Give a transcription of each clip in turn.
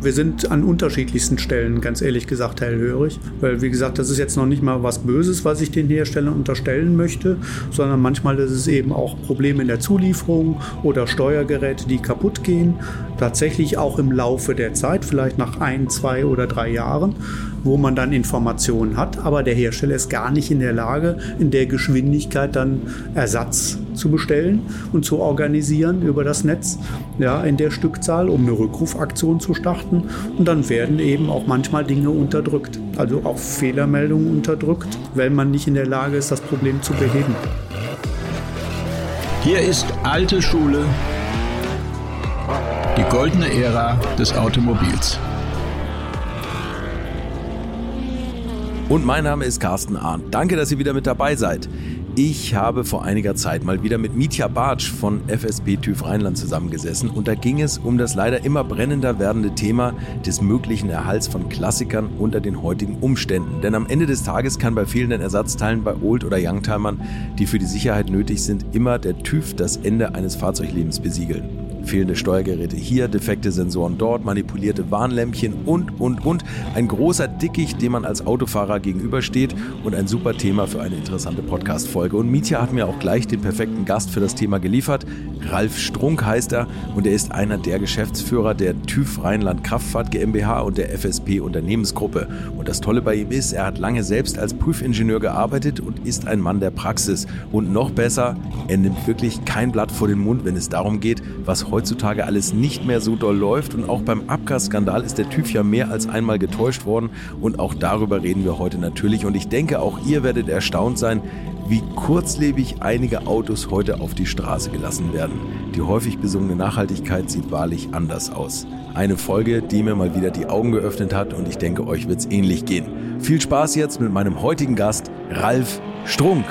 Wir sind an unterschiedlichsten Stellen, ganz ehrlich gesagt, hellhörig. Weil, wie gesagt, das ist jetzt noch nicht mal was Böses, was ich den Herstellern unterstellen möchte, sondern manchmal ist es eben auch Probleme in der Zulieferung oder Steuergeräte, die kaputt gehen. Tatsächlich auch im Laufe der Zeit, vielleicht nach ein, zwei oder drei Jahren, wo man dann Informationen hat, aber der Hersteller ist gar nicht in der Lage, in der Geschwindigkeit dann Ersatz zu bestellen und zu organisieren über das Netz, ja, in der Stückzahl, um eine Rückrufaktion zu starten. Und dann werden eben auch manchmal Dinge unterdrückt, also auch Fehlermeldungen unterdrückt, wenn man nicht in der Lage ist, das Problem zu beheben. Hier ist alte Schule, die goldene Ära des Automobils. Und mein Name ist Carsten Arndt. Danke, dass ihr wieder mit dabei seid. Ich habe vor einiger Zeit mal wieder mit Mitya Bartsch von FSP TÜV Rheinland zusammengesessen und da ging es um das leider immer brennender werdende Thema des möglichen Erhalts von Klassikern unter den heutigen Umständen. Denn am Ende des Tages kann bei fehlenden Ersatzteilen bei Old- oder Youngtimern, die für die Sicherheit nötig sind, immer der TÜV das Ende eines Fahrzeuglebens besiegeln fehlende Steuergeräte hier, defekte Sensoren dort, manipulierte Warnlämpchen und, und, und. Ein großer Dickicht, dem man als Autofahrer gegenübersteht und ein super Thema für eine interessante Podcast-Folge. Und Mietja hat mir auch gleich den perfekten Gast für das Thema geliefert. Ralf Strunk heißt er und er ist einer der Geschäftsführer der TÜV Rheinland Kraftfahrt GmbH und der FSP Unternehmensgruppe. Und das Tolle bei ihm ist, er hat lange selbst als Prüfingenieur gearbeitet und ist ein Mann der Praxis. Und noch besser, er nimmt wirklich kein Blatt vor den Mund, wenn es darum geht, was heutzutage alles nicht mehr so doll läuft. Und auch beim Abgasskandal ist der TÜV ja mehr als einmal getäuscht worden. Und auch darüber reden wir heute natürlich. Und ich denke, auch ihr werdet erstaunt sein, wie kurzlebig einige Autos heute auf die Straße gelassen werden. Die häufig besungene Nachhaltigkeit sieht wahrlich anders aus. Eine Folge, die mir mal wieder die Augen geöffnet hat und ich denke, euch wird es ähnlich gehen. Viel Spaß jetzt mit meinem heutigen Gast, Ralf Strunk.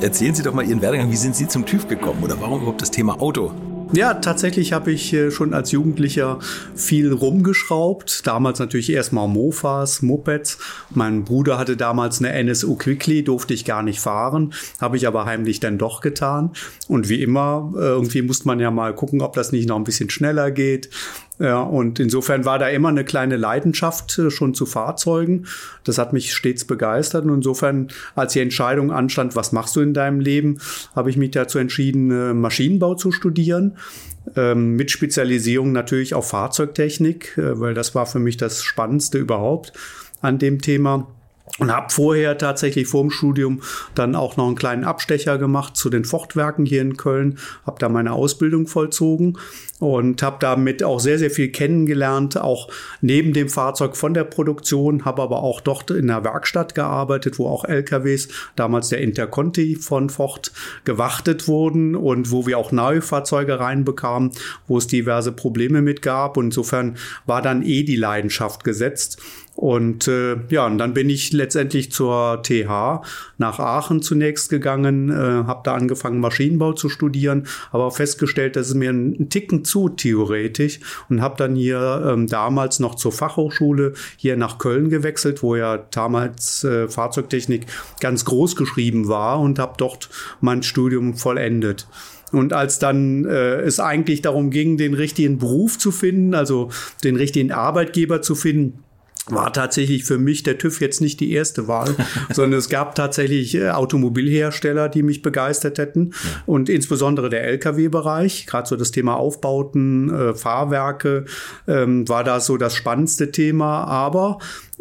Erzählen Sie doch mal Ihren Werdegang. Wie sind Sie zum TÜV gekommen oder warum überhaupt das Thema Auto? Ja, tatsächlich habe ich äh, schon als Jugendlicher viel rumgeschraubt. Damals natürlich erstmal Mofas, Mopeds. Mein Bruder hatte damals eine NSU Quickly, durfte ich gar nicht fahren, habe ich aber heimlich dann doch getan. Und wie immer, äh, irgendwie musste man ja mal gucken, ob das nicht noch ein bisschen schneller geht. Ja, und insofern war da immer eine kleine Leidenschaft äh, schon zu Fahrzeugen. Das hat mich stets begeistert. Und insofern, als die Entscheidung anstand, was machst du in deinem Leben, habe ich mich dazu entschieden, äh, Maschinenbau zu studieren. Ähm, mit Spezialisierung natürlich auf Fahrzeugtechnik, äh, weil das war für mich das Spannendste überhaupt an dem Thema. Und habe vorher tatsächlich vor dem Studium dann auch noch einen kleinen Abstecher gemacht zu den Fortwerken hier in Köln, habe da meine Ausbildung vollzogen und habe damit auch sehr, sehr viel kennengelernt, auch neben dem Fahrzeug von der Produktion, habe aber auch dort in der Werkstatt gearbeitet, wo auch LKWs, damals der Interconti von Ford, gewartet wurden und wo wir auch neue Fahrzeuge reinbekamen, wo es diverse Probleme mit gab. Und insofern war dann eh die Leidenschaft gesetzt. Und äh, ja, und dann bin ich letztendlich zur TH nach Aachen zunächst gegangen, äh, habe da angefangen Maschinenbau zu studieren, aber festgestellt, dass es mir ein Ticken zu theoretisch und habe dann hier ähm, damals noch zur Fachhochschule hier nach Köln gewechselt, wo ja damals äh, Fahrzeugtechnik ganz groß geschrieben war und habe dort mein Studium vollendet. Und als dann äh, es eigentlich darum ging, den richtigen Beruf zu finden, also den richtigen Arbeitgeber zu finden, war tatsächlich für mich der TÜV jetzt nicht die erste Wahl, sondern es gab tatsächlich äh, Automobilhersteller, die mich begeistert hätten ja. und insbesondere der Lkw-Bereich, gerade so das Thema Aufbauten, äh, Fahrwerke, ähm, war da so das spannendste Thema. Aber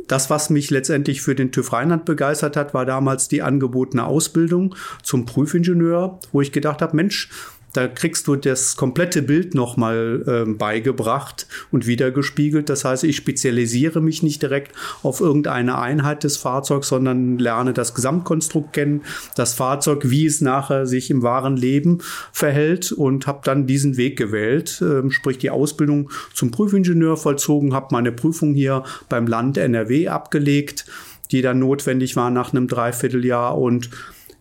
das, was mich letztendlich für den TÜV Rheinland begeistert hat, war damals die angebotene Ausbildung zum Prüfingenieur, wo ich gedacht habe, Mensch, da kriegst du das komplette Bild nochmal äh, beigebracht und wiedergespiegelt. Das heißt, ich spezialisiere mich nicht direkt auf irgendeine Einheit des Fahrzeugs, sondern lerne das Gesamtkonstrukt kennen, das Fahrzeug, wie es nachher sich im wahren Leben verhält und habe dann diesen Weg gewählt, äh, sprich die Ausbildung zum Prüfingenieur vollzogen, habe meine Prüfung hier beim Land NRW abgelegt, die dann notwendig war nach einem Dreivierteljahr und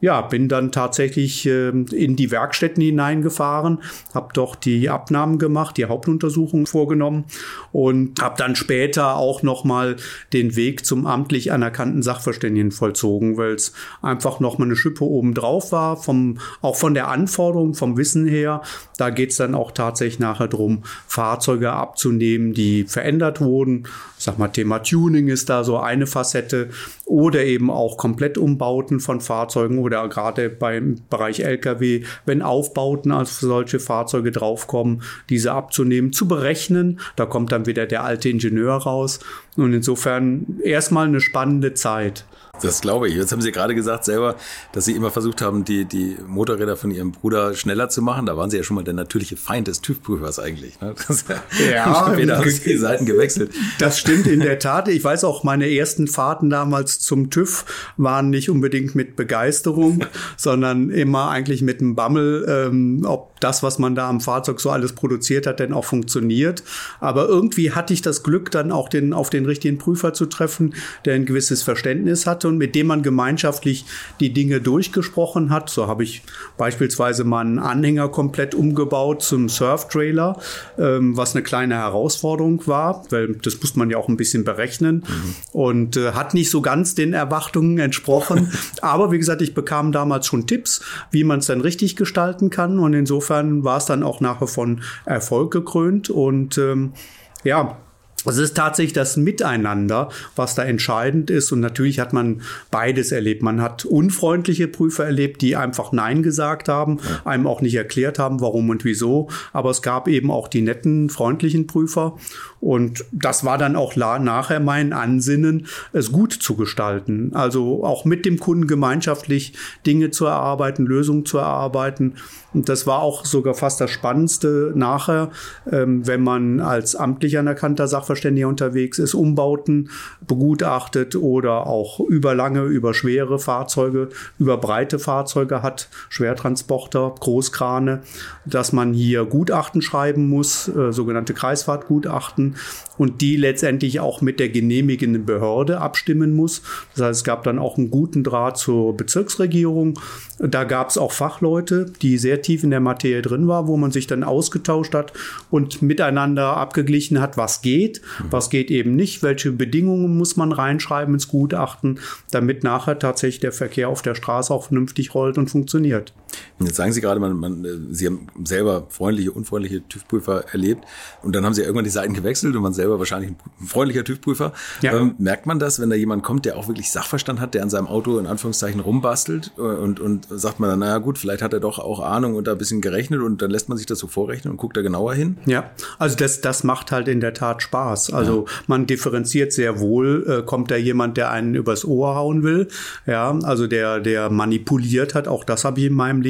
ja, bin dann tatsächlich äh, in die Werkstätten hineingefahren, habe doch die Abnahmen gemacht, die Hauptuntersuchung vorgenommen und habe dann später auch noch mal den Weg zum amtlich anerkannten Sachverständigen vollzogen, weil es einfach noch mal eine Schippe oben drauf war, vom, auch von der Anforderung, vom Wissen her. Da geht es dann auch tatsächlich nachher drum, Fahrzeuge abzunehmen, die verändert wurden. Ich sag mal, Thema Tuning ist da so eine Facette oder eben auch Komplettumbauten von Fahrzeugen oder gerade beim Bereich Lkw, wenn Aufbauten als solche Fahrzeuge draufkommen, diese abzunehmen, zu berechnen. Da kommt dann wieder der alte Ingenieur raus. Und insofern erstmal eine spannende Zeit. Das glaube ich. Jetzt haben Sie gerade gesagt selber, dass Sie immer versucht haben, die, die Motorräder von Ihrem Bruder schneller zu machen. Da waren Sie ja schon mal der natürliche Feind des TÜV-Prüfers eigentlich. Ne? Das, ja, da haben Sie die Seiten gewechselt. Das stimmt in der Tat. Ich weiß auch, meine ersten Fahrten damals zum TÜV waren nicht unbedingt mit Begeisterung, sondern immer eigentlich mit einem Bammel, ähm, ob das, was man da am Fahrzeug so alles produziert hat, denn auch funktioniert. Aber irgendwie hatte ich das Glück, dann auch den, auf den richtigen Prüfer zu treffen, der ein gewisses Verständnis hatte und mit dem man gemeinschaftlich die Dinge durchgesprochen hat. So habe ich beispielsweise mal einen Anhänger komplett umgebaut zum Surf-Trailer, ähm, was eine kleine Herausforderung war, weil das muss man ja auch ein bisschen berechnen mhm. und äh, hat nicht so ganz den Erwartungen entsprochen. Aber wie gesagt, ich bekam damals schon Tipps, wie man es dann richtig gestalten kann und insofern war es dann auch nachher von Erfolg gekrönt und ähm, ja, es ist tatsächlich das Miteinander, was da entscheidend ist. Und natürlich hat man beides erlebt. Man hat unfreundliche Prüfer erlebt, die einfach Nein gesagt haben, einem auch nicht erklärt haben, warum und wieso. Aber es gab eben auch die netten, freundlichen Prüfer. Und das war dann auch nachher mein Ansinnen, es gut zu gestalten. Also auch mit dem Kunden gemeinschaftlich Dinge zu erarbeiten, Lösungen zu erarbeiten. Und das war auch sogar fast das Spannendste nachher, ähm, wenn man als amtlich anerkannter Sachverständiger unterwegs ist, Umbauten begutachtet oder auch über lange, über schwere Fahrzeuge, über breite Fahrzeuge hat, Schwertransporter, Großkrane, dass man hier Gutachten schreiben muss, äh, sogenannte Kreisfahrtgutachten und die letztendlich auch mit der genehmigenden Behörde abstimmen muss. Das heißt, es gab dann auch einen guten Draht zur Bezirksregierung. Da gab es auch Fachleute, die sehr tief in der Materie drin waren, wo man sich dann ausgetauscht hat und miteinander abgeglichen hat, was geht, was geht eben nicht, welche Bedingungen muss man reinschreiben ins Gutachten, damit nachher tatsächlich der Verkehr auf der Straße auch vernünftig rollt und funktioniert. Jetzt sagen Sie gerade, man, man, Sie haben selber freundliche, unfreundliche TÜV-Prüfer erlebt und dann haben Sie irgendwann die Seiten gewechselt und man selber wahrscheinlich ein freundlicher TÜV-Prüfer. Ja. Ähm, merkt man das, wenn da jemand kommt, der auch wirklich Sachverstand hat, der an seinem Auto in Anführungszeichen rumbastelt äh, und, und sagt man dann, naja gut, vielleicht hat er doch auch Ahnung und da ein bisschen gerechnet und dann lässt man sich das so vorrechnen und guckt da genauer hin? Ja, also das, das macht halt in der Tat Spaß. Also ja. man differenziert sehr wohl, äh, kommt da jemand, der einen übers Ohr hauen will, ja, also der, der manipuliert hat, auch das habe ich in meinem Leben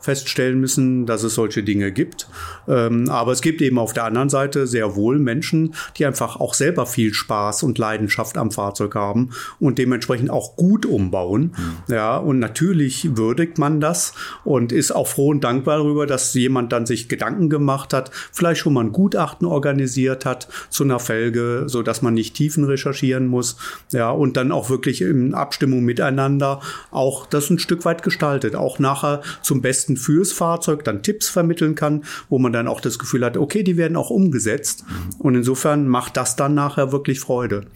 feststellen müssen, dass es solche Dinge gibt. Ähm, aber es gibt eben auf der anderen Seite sehr wohl Menschen, die einfach auch selber viel Spaß und Leidenschaft am Fahrzeug haben und dementsprechend auch gut umbauen. Mhm. Ja, und natürlich würdigt man das und ist auch froh und dankbar darüber, dass jemand dann sich Gedanken gemacht hat, vielleicht schon mal ein Gutachten organisiert hat zu einer Felge, so dass man nicht Tiefen recherchieren muss. Ja, und dann auch wirklich in Abstimmung miteinander auch das ein Stück weit gestaltet, auch nachher zum Besten fürs Fahrzeug dann Tipps vermitteln kann, wo man dann auch das Gefühl hat, okay, die werden auch umgesetzt. Und insofern macht das dann nachher wirklich Freude.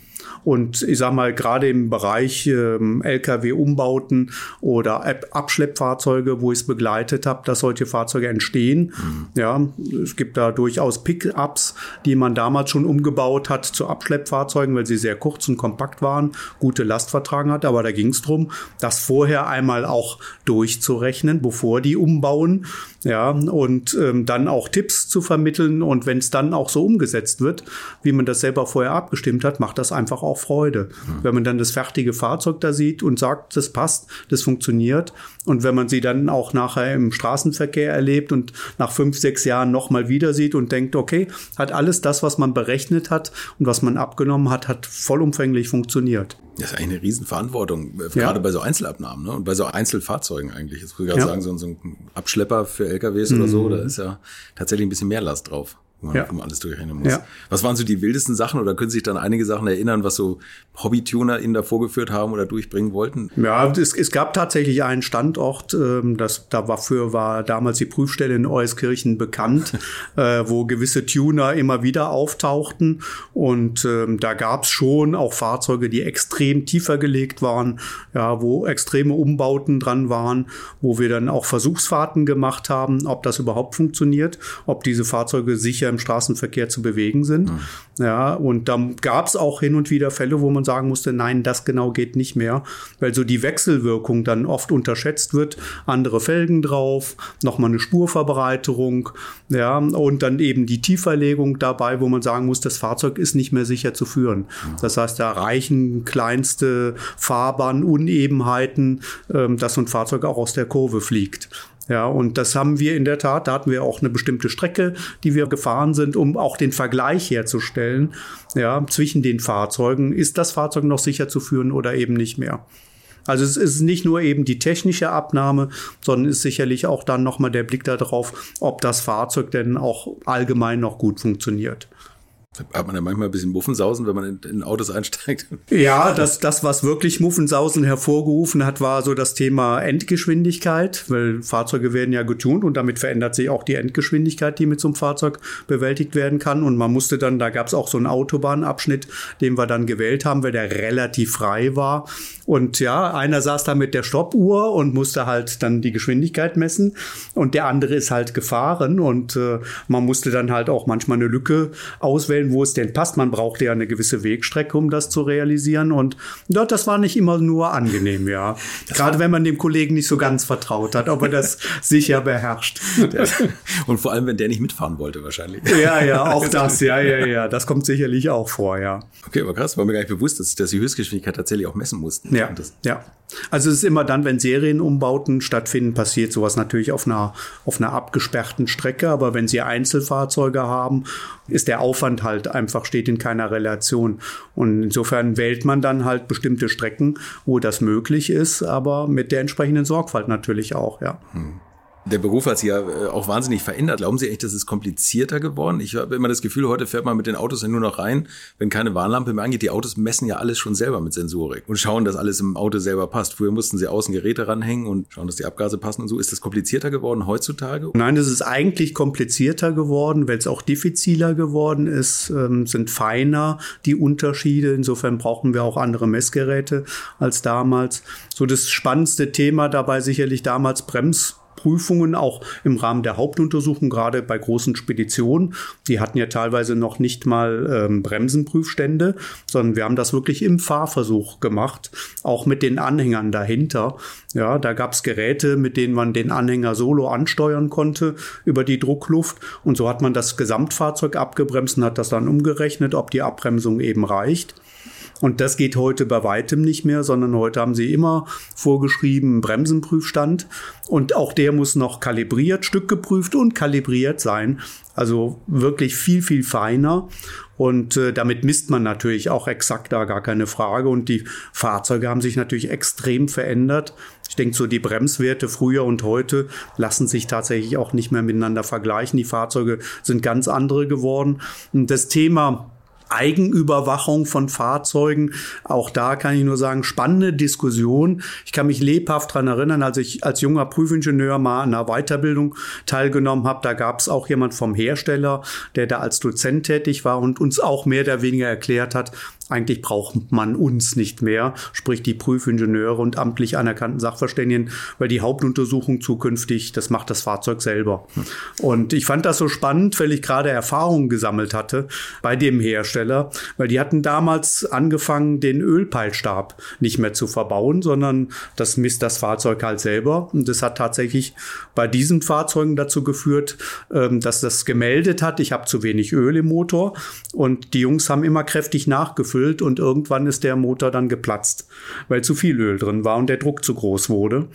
Und ich sage mal, gerade im Bereich ähm, Lkw-Umbauten oder Abschleppfahrzeuge, wo ich es begleitet habe, dass solche Fahrzeuge entstehen. Mhm. Ja, es gibt da durchaus Pickups, die man damals schon umgebaut hat zu Abschleppfahrzeugen, weil sie sehr kurz und kompakt waren, gute Last vertragen hat. Aber da ging es darum, das vorher einmal auch durchzurechnen, bevor die umbauen. Ja, und ähm, dann auch Tipps zu vermitteln. Und wenn es dann auch so umgesetzt wird, wie man das selber vorher abgestimmt hat, macht das einfach auch Freude. Mhm. Wenn man dann das fertige Fahrzeug da sieht und sagt, das passt, das funktioniert. Und wenn man sie dann auch nachher im Straßenverkehr erlebt und nach fünf, sechs Jahren nochmal wieder sieht und denkt, okay, hat alles das, was man berechnet hat und was man abgenommen hat, hat vollumfänglich funktioniert. Das ist eigentlich eine Riesenverantwortung, äh, gerade bei so Einzelabnahmen ne? und bei so Einzelfahrzeugen eigentlich. Jetzt würde ich gerade ja. sagen, so, so, ein Abschlepper für LKWs mhm. oder so, da ist ja tatsächlich ein bisschen mehr Last drauf. Wo man ja. alles durchrechnen muss. Ja. Was waren so die wildesten Sachen oder können Sie sich dann einige Sachen erinnern, was so Hobbytuner Ihnen da vorgeführt haben oder durchbringen wollten? Ja, es, es gab tatsächlich einen Standort, ähm, das, dafür war damals die Prüfstelle in Euskirchen bekannt, äh, wo gewisse Tuner immer wieder auftauchten und ähm, da gab es schon auch Fahrzeuge, die extrem tiefer gelegt waren, ja, wo extreme Umbauten dran waren, wo wir dann auch Versuchsfahrten gemacht haben, ob das überhaupt funktioniert, ob diese Fahrzeuge sicher im Straßenverkehr zu bewegen sind. Mhm. Ja, und dann gab es auch hin und wieder Fälle, wo man sagen musste, nein, das genau geht nicht mehr, weil so die Wechselwirkung dann oft unterschätzt wird. Andere Felgen drauf, nochmal eine Spurverbreiterung, ja, und dann eben die Tieferlegung dabei, wo man sagen muss, das Fahrzeug ist nicht mehr sicher zu führen. Mhm. Das heißt, da reichen kleinste Fahrbahnunebenheiten, ähm, dass so ein Fahrzeug auch aus der Kurve fliegt. Ja, und das haben wir in der Tat, da hatten wir auch eine bestimmte Strecke, die wir gefahren sind, um auch den Vergleich herzustellen, ja, zwischen den Fahrzeugen. Ist das Fahrzeug noch sicher zu führen oder eben nicht mehr? Also es ist nicht nur eben die technische Abnahme, sondern ist sicherlich auch dann nochmal der Blick darauf, ob das Fahrzeug denn auch allgemein noch gut funktioniert. Hat man ja manchmal ein bisschen Muffensausen, wenn man in, in, Autos einsteigt? Ja, das, das, was wirklich Muffensausen hervorgerufen hat, war so das Thema Endgeschwindigkeit, weil Fahrzeuge werden ja getunt und damit verändert sich auch die Endgeschwindigkeit, die mit so einem Fahrzeug bewältigt werden kann. Und man musste dann, da gab es auch so einen Autobahnabschnitt, den wir dann gewählt haben, weil der relativ frei war. Und ja, einer saß da mit der Stoppuhr und musste halt dann die Geschwindigkeit messen und der andere ist halt gefahren und äh, man musste dann halt auch manchmal eine Lücke auswählen wo es denn passt. Man braucht ja eine gewisse Wegstrecke, um das zu realisieren. Und ja, das war nicht immer nur angenehm, ja. Gerade wenn man dem Kollegen nicht so ganz vertraut hat, ob er das sicher beherrscht. Und vor allem, wenn der nicht mitfahren wollte, wahrscheinlich. Ja, ja, auch das, ja, ja, ja. Das kommt sicherlich auch vor, ja. Okay, aber krass, war mir gar nicht bewusst, dass, dass die Höchstgeschwindigkeit tatsächlich auch messen mussten. Ja, ja. Also es ist immer dann, wenn Serienumbauten stattfinden, passiert sowas natürlich auf einer, auf einer abgesperrten Strecke. Aber wenn Sie Einzelfahrzeuge haben, ist der Aufwand halt einfach, steht in keiner Relation. Und insofern wählt man dann halt bestimmte Strecken, wo das möglich ist, aber mit der entsprechenden Sorgfalt natürlich auch, ja. Hm. Der Beruf hat sich ja äh, auch wahnsinnig verändert. Glauben Sie echt, dass es komplizierter geworden? Ich habe immer das Gefühl, heute fährt man mit den Autos ja nur noch rein, wenn keine Warnlampe mehr angeht. Die Autos messen ja alles schon selber mit Sensorik und schauen, dass alles im Auto selber passt. Früher mussten sie außen Geräte ranhängen und schauen, dass die Abgase passen und so. Ist das komplizierter geworden heutzutage? Nein, es ist eigentlich komplizierter geworden, weil es auch diffiziler geworden ist, ähm, sind feiner die Unterschiede. Insofern brauchen wir auch andere Messgeräte als damals. So das spannendste Thema dabei sicherlich damals Brems Prüfungen auch im Rahmen der Hauptuntersuchung, gerade bei großen Speditionen. Die hatten ja teilweise noch nicht mal ähm, Bremsenprüfstände, sondern wir haben das wirklich im Fahrversuch gemacht, auch mit den Anhängern dahinter. Ja, da gab es Geräte, mit denen man den Anhänger solo ansteuern konnte über die Druckluft. Und so hat man das Gesamtfahrzeug abgebremst und hat das dann umgerechnet, ob die Abbremsung eben reicht. Und das geht heute bei weitem nicht mehr, sondern heute haben sie immer vorgeschrieben Bremsenprüfstand. Und auch der muss noch kalibriert, stückgeprüft und kalibriert sein. Also wirklich viel, viel feiner. Und äh, damit misst man natürlich auch exakt da gar keine Frage. Und die Fahrzeuge haben sich natürlich extrem verändert. Ich denke, so die Bremswerte früher und heute lassen sich tatsächlich auch nicht mehr miteinander vergleichen. Die Fahrzeuge sind ganz andere geworden. Und das Thema Eigenüberwachung von Fahrzeugen. Auch da kann ich nur sagen, spannende Diskussion. Ich kann mich lebhaft dran erinnern, als ich als junger Prüfingenieur mal an einer Weiterbildung teilgenommen habe. Da gab es auch jemand vom Hersteller, der da als Dozent tätig war und uns auch mehr oder weniger erklärt hat, eigentlich braucht man uns nicht mehr, sprich die Prüfingenieure und amtlich anerkannten Sachverständigen, weil die Hauptuntersuchung zukünftig, das macht das Fahrzeug selber. Und ich fand das so spannend, weil ich gerade Erfahrungen gesammelt hatte bei dem Hersteller, weil die hatten damals angefangen, den Ölpeilstab nicht mehr zu verbauen, sondern das misst das Fahrzeug halt selber. Und das hat tatsächlich bei diesen Fahrzeugen dazu geführt, ähm, dass das gemeldet hat, ich habe zu wenig Öl im Motor. Und die Jungs haben immer kräftig nachgefüllt gefüllt und irgendwann ist der Motor dann geplatzt, weil zu viel Öl drin war und der Druck zu groß wurde.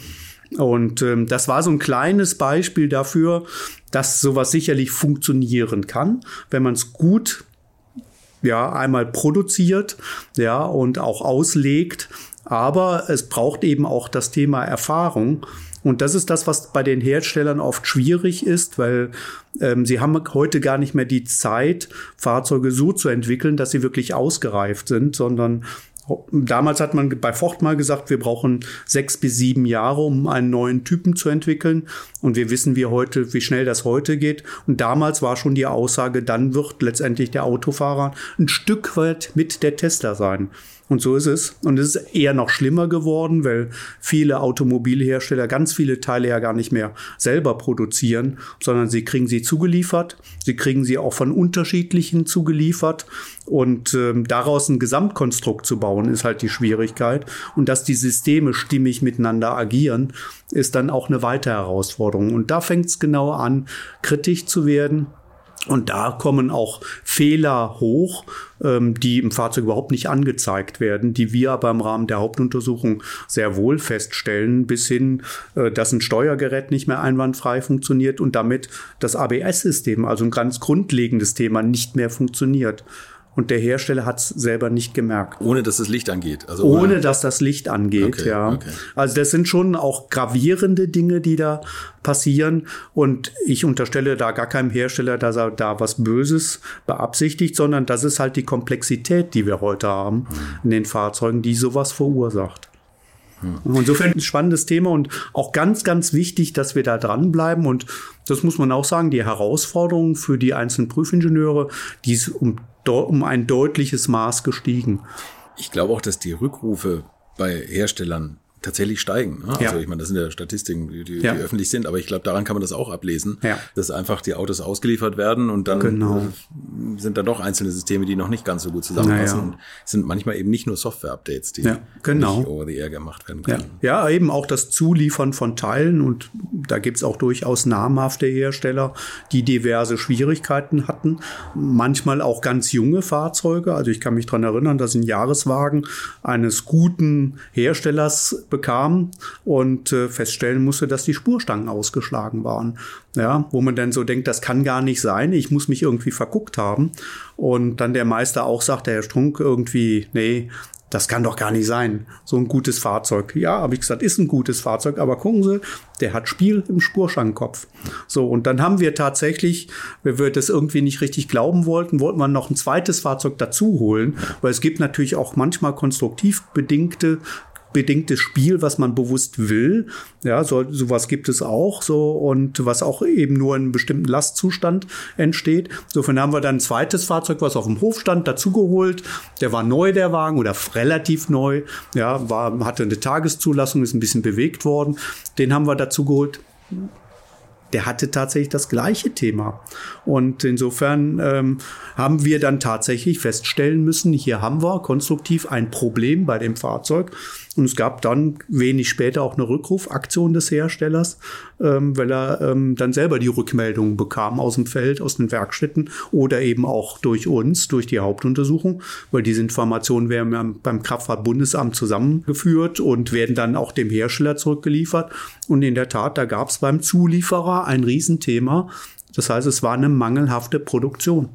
Und ähm, das war so ein kleines Beispiel dafür, dass sowas sicherlich funktionieren kann, wenn man es gut ja einmal produziert, ja und auch auslegt. Aber es braucht eben auch das Thema Erfahrung Und das ist das, was bei den Herstellern oft schwierig ist, weil ähm, sie haben heute gar nicht mehr die Zeit, Fahrzeuge so zu entwickeln, dass sie wirklich ausgereift sind, sondern Damals hat man bei Ford mal gesagt, wir brauchen sechs bis sieben Jahre, um einen neuen Typen zu entwickeln. Und wir wissen, wie heute, wie schnell das heute geht. Und damals war schon die Aussage, dann wird letztendlich der Autofahrer ein Stück weit mit der Tesla sein. Und so ist es. Und es ist eher noch schlimmer geworden, weil viele Automobilhersteller ganz viele Teile ja gar nicht mehr selber produzieren, sondern sie kriegen sie zugeliefert. Sie kriegen sie auch von unterschiedlichen zugeliefert. Und ähm, daraus ein Gesamtkonstrukt zu bauen, ist halt die Schwierigkeit. Und dass die Systeme stimmig miteinander agieren, ist dann auch eine weitere Herausforderung. Und da fängt es genau an, kritisch zu werden und da kommen auch Fehler hoch, ähm, die im Fahrzeug überhaupt nicht angezeigt werden, die wir aber im Rahmen der Hauptuntersuchung sehr wohl feststellen, bis hin, äh, dass ein Steuergerät nicht mehr einwandfrei funktioniert und damit das ABS-System, also ein ganz grundlegendes Thema, nicht mehr funktioniert und der Hersteller hat es selber nicht gemerkt. Ohne dass das Licht angeht. Also ohne, ohne dass das Licht angeht, okay, ja. Okay. Also das sind schon auch gravierende Dinge, die da passieren. Und ich unterstelle da gar keinem Hersteller, dass er da was Böses beabsichtigt, sondern das ist halt die Komplexität, die wir heute haben in den Fahrzeugen, die sowas verursacht. Mhm. Insofern ein spannendes Thema und auch ganz, ganz wichtig, dass wir da dranbleiben. Und das muss man auch sagen, die Herausforderungen für die einzelnen Prüfingenieure, die ist um um ein deutliches Maß gestiegen. Ich glaube auch, dass die Rückrufe bei Herstellern tatsächlich steigen. Ne? Ja. Also ich meine, das sind ja Statistiken, die, die, ja. die öffentlich sind, aber ich glaube, daran kann man das auch ablesen, ja. dass einfach die Autos ausgeliefert werden und dann genau. Sind da doch einzelne Systeme, die noch nicht ganz so gut zusammenpassen. Naja. Und sind manchmal eben nicht nur Software-Updates, die genau. nicht over the air gemacht werden können. Ja. eben auch das Zuliefern von Teilen und da gibt's auch durchaus namhafte Hersteller, die diverse Schwierigkeiten hatten. Manchmal auch ganz junge Fahrzeuge. Also ich kann mich dran erinnern, dass ein Jahreswagen eines guten Herstellers bekam und äh, feststellen musste, dass die Spurstangen ausgeschlagen waren. Ja, wo man dann so denkt, das kann gar nicht sein, ich muss mich irgendwie verguckt haben. Und dann der Meister auch sagt, der Herr Strunk irgendwie, nee, das kann doch gar nicht sein. So ein gutes Fahrzeug. Ja, habe ich gesagt, ist ein gutes Fahrzeug, aber gucken Sie, der hat Spiel im Spurschangenkopf. So, und dann haben wir tatsächlich, wenn wir das irgendwie nicht richtig glauben wollten, wollten wir noch ein zweites Fahrzeug dazu holen, weil es gibt natürlich auch manchmal konstruktiv bedingte bedingtes Spiel, was man bewusst will. Ja, so, sowas gibt es auch so und was auch eben nur in einem bestimmten Lastzustand entsteht. Insofern haben wir dann ein zweites Fahrzeug, was auf dem Hof stand, dazugeholt. Der war neu, der Wagen, oder relativ neu. Ja, war, hatte eine Tageszulassung, ist ein bisschen bewegt worden. Den haben wir dazugeholt der hatte tatsächlich das gleiche Thema. Und insofern ähm, haben wir dann tatsächlich feststellen müssen, hier haben wir konstruktiv ein Problem bei dem Fahrzeug. Und es gab dann wenig später auch eine Rückrufaktion des Herstellers, ähm, weil er ähm, dann selber die Rückmeldungen bekam aus dem Feld, aus den Werkstätten oder eben auch durch uns, durch die Hauptuntersuchung, weil diese Informationen werden beim Kraftfahrtbundesamt zusammengeführt und werden dann auch dem Hersteller zurückgeliefert. Und in der Tat, da gab es beim Zulieferer ein Riesenthema. Das heißt, es war eine mangelhafte Produktion.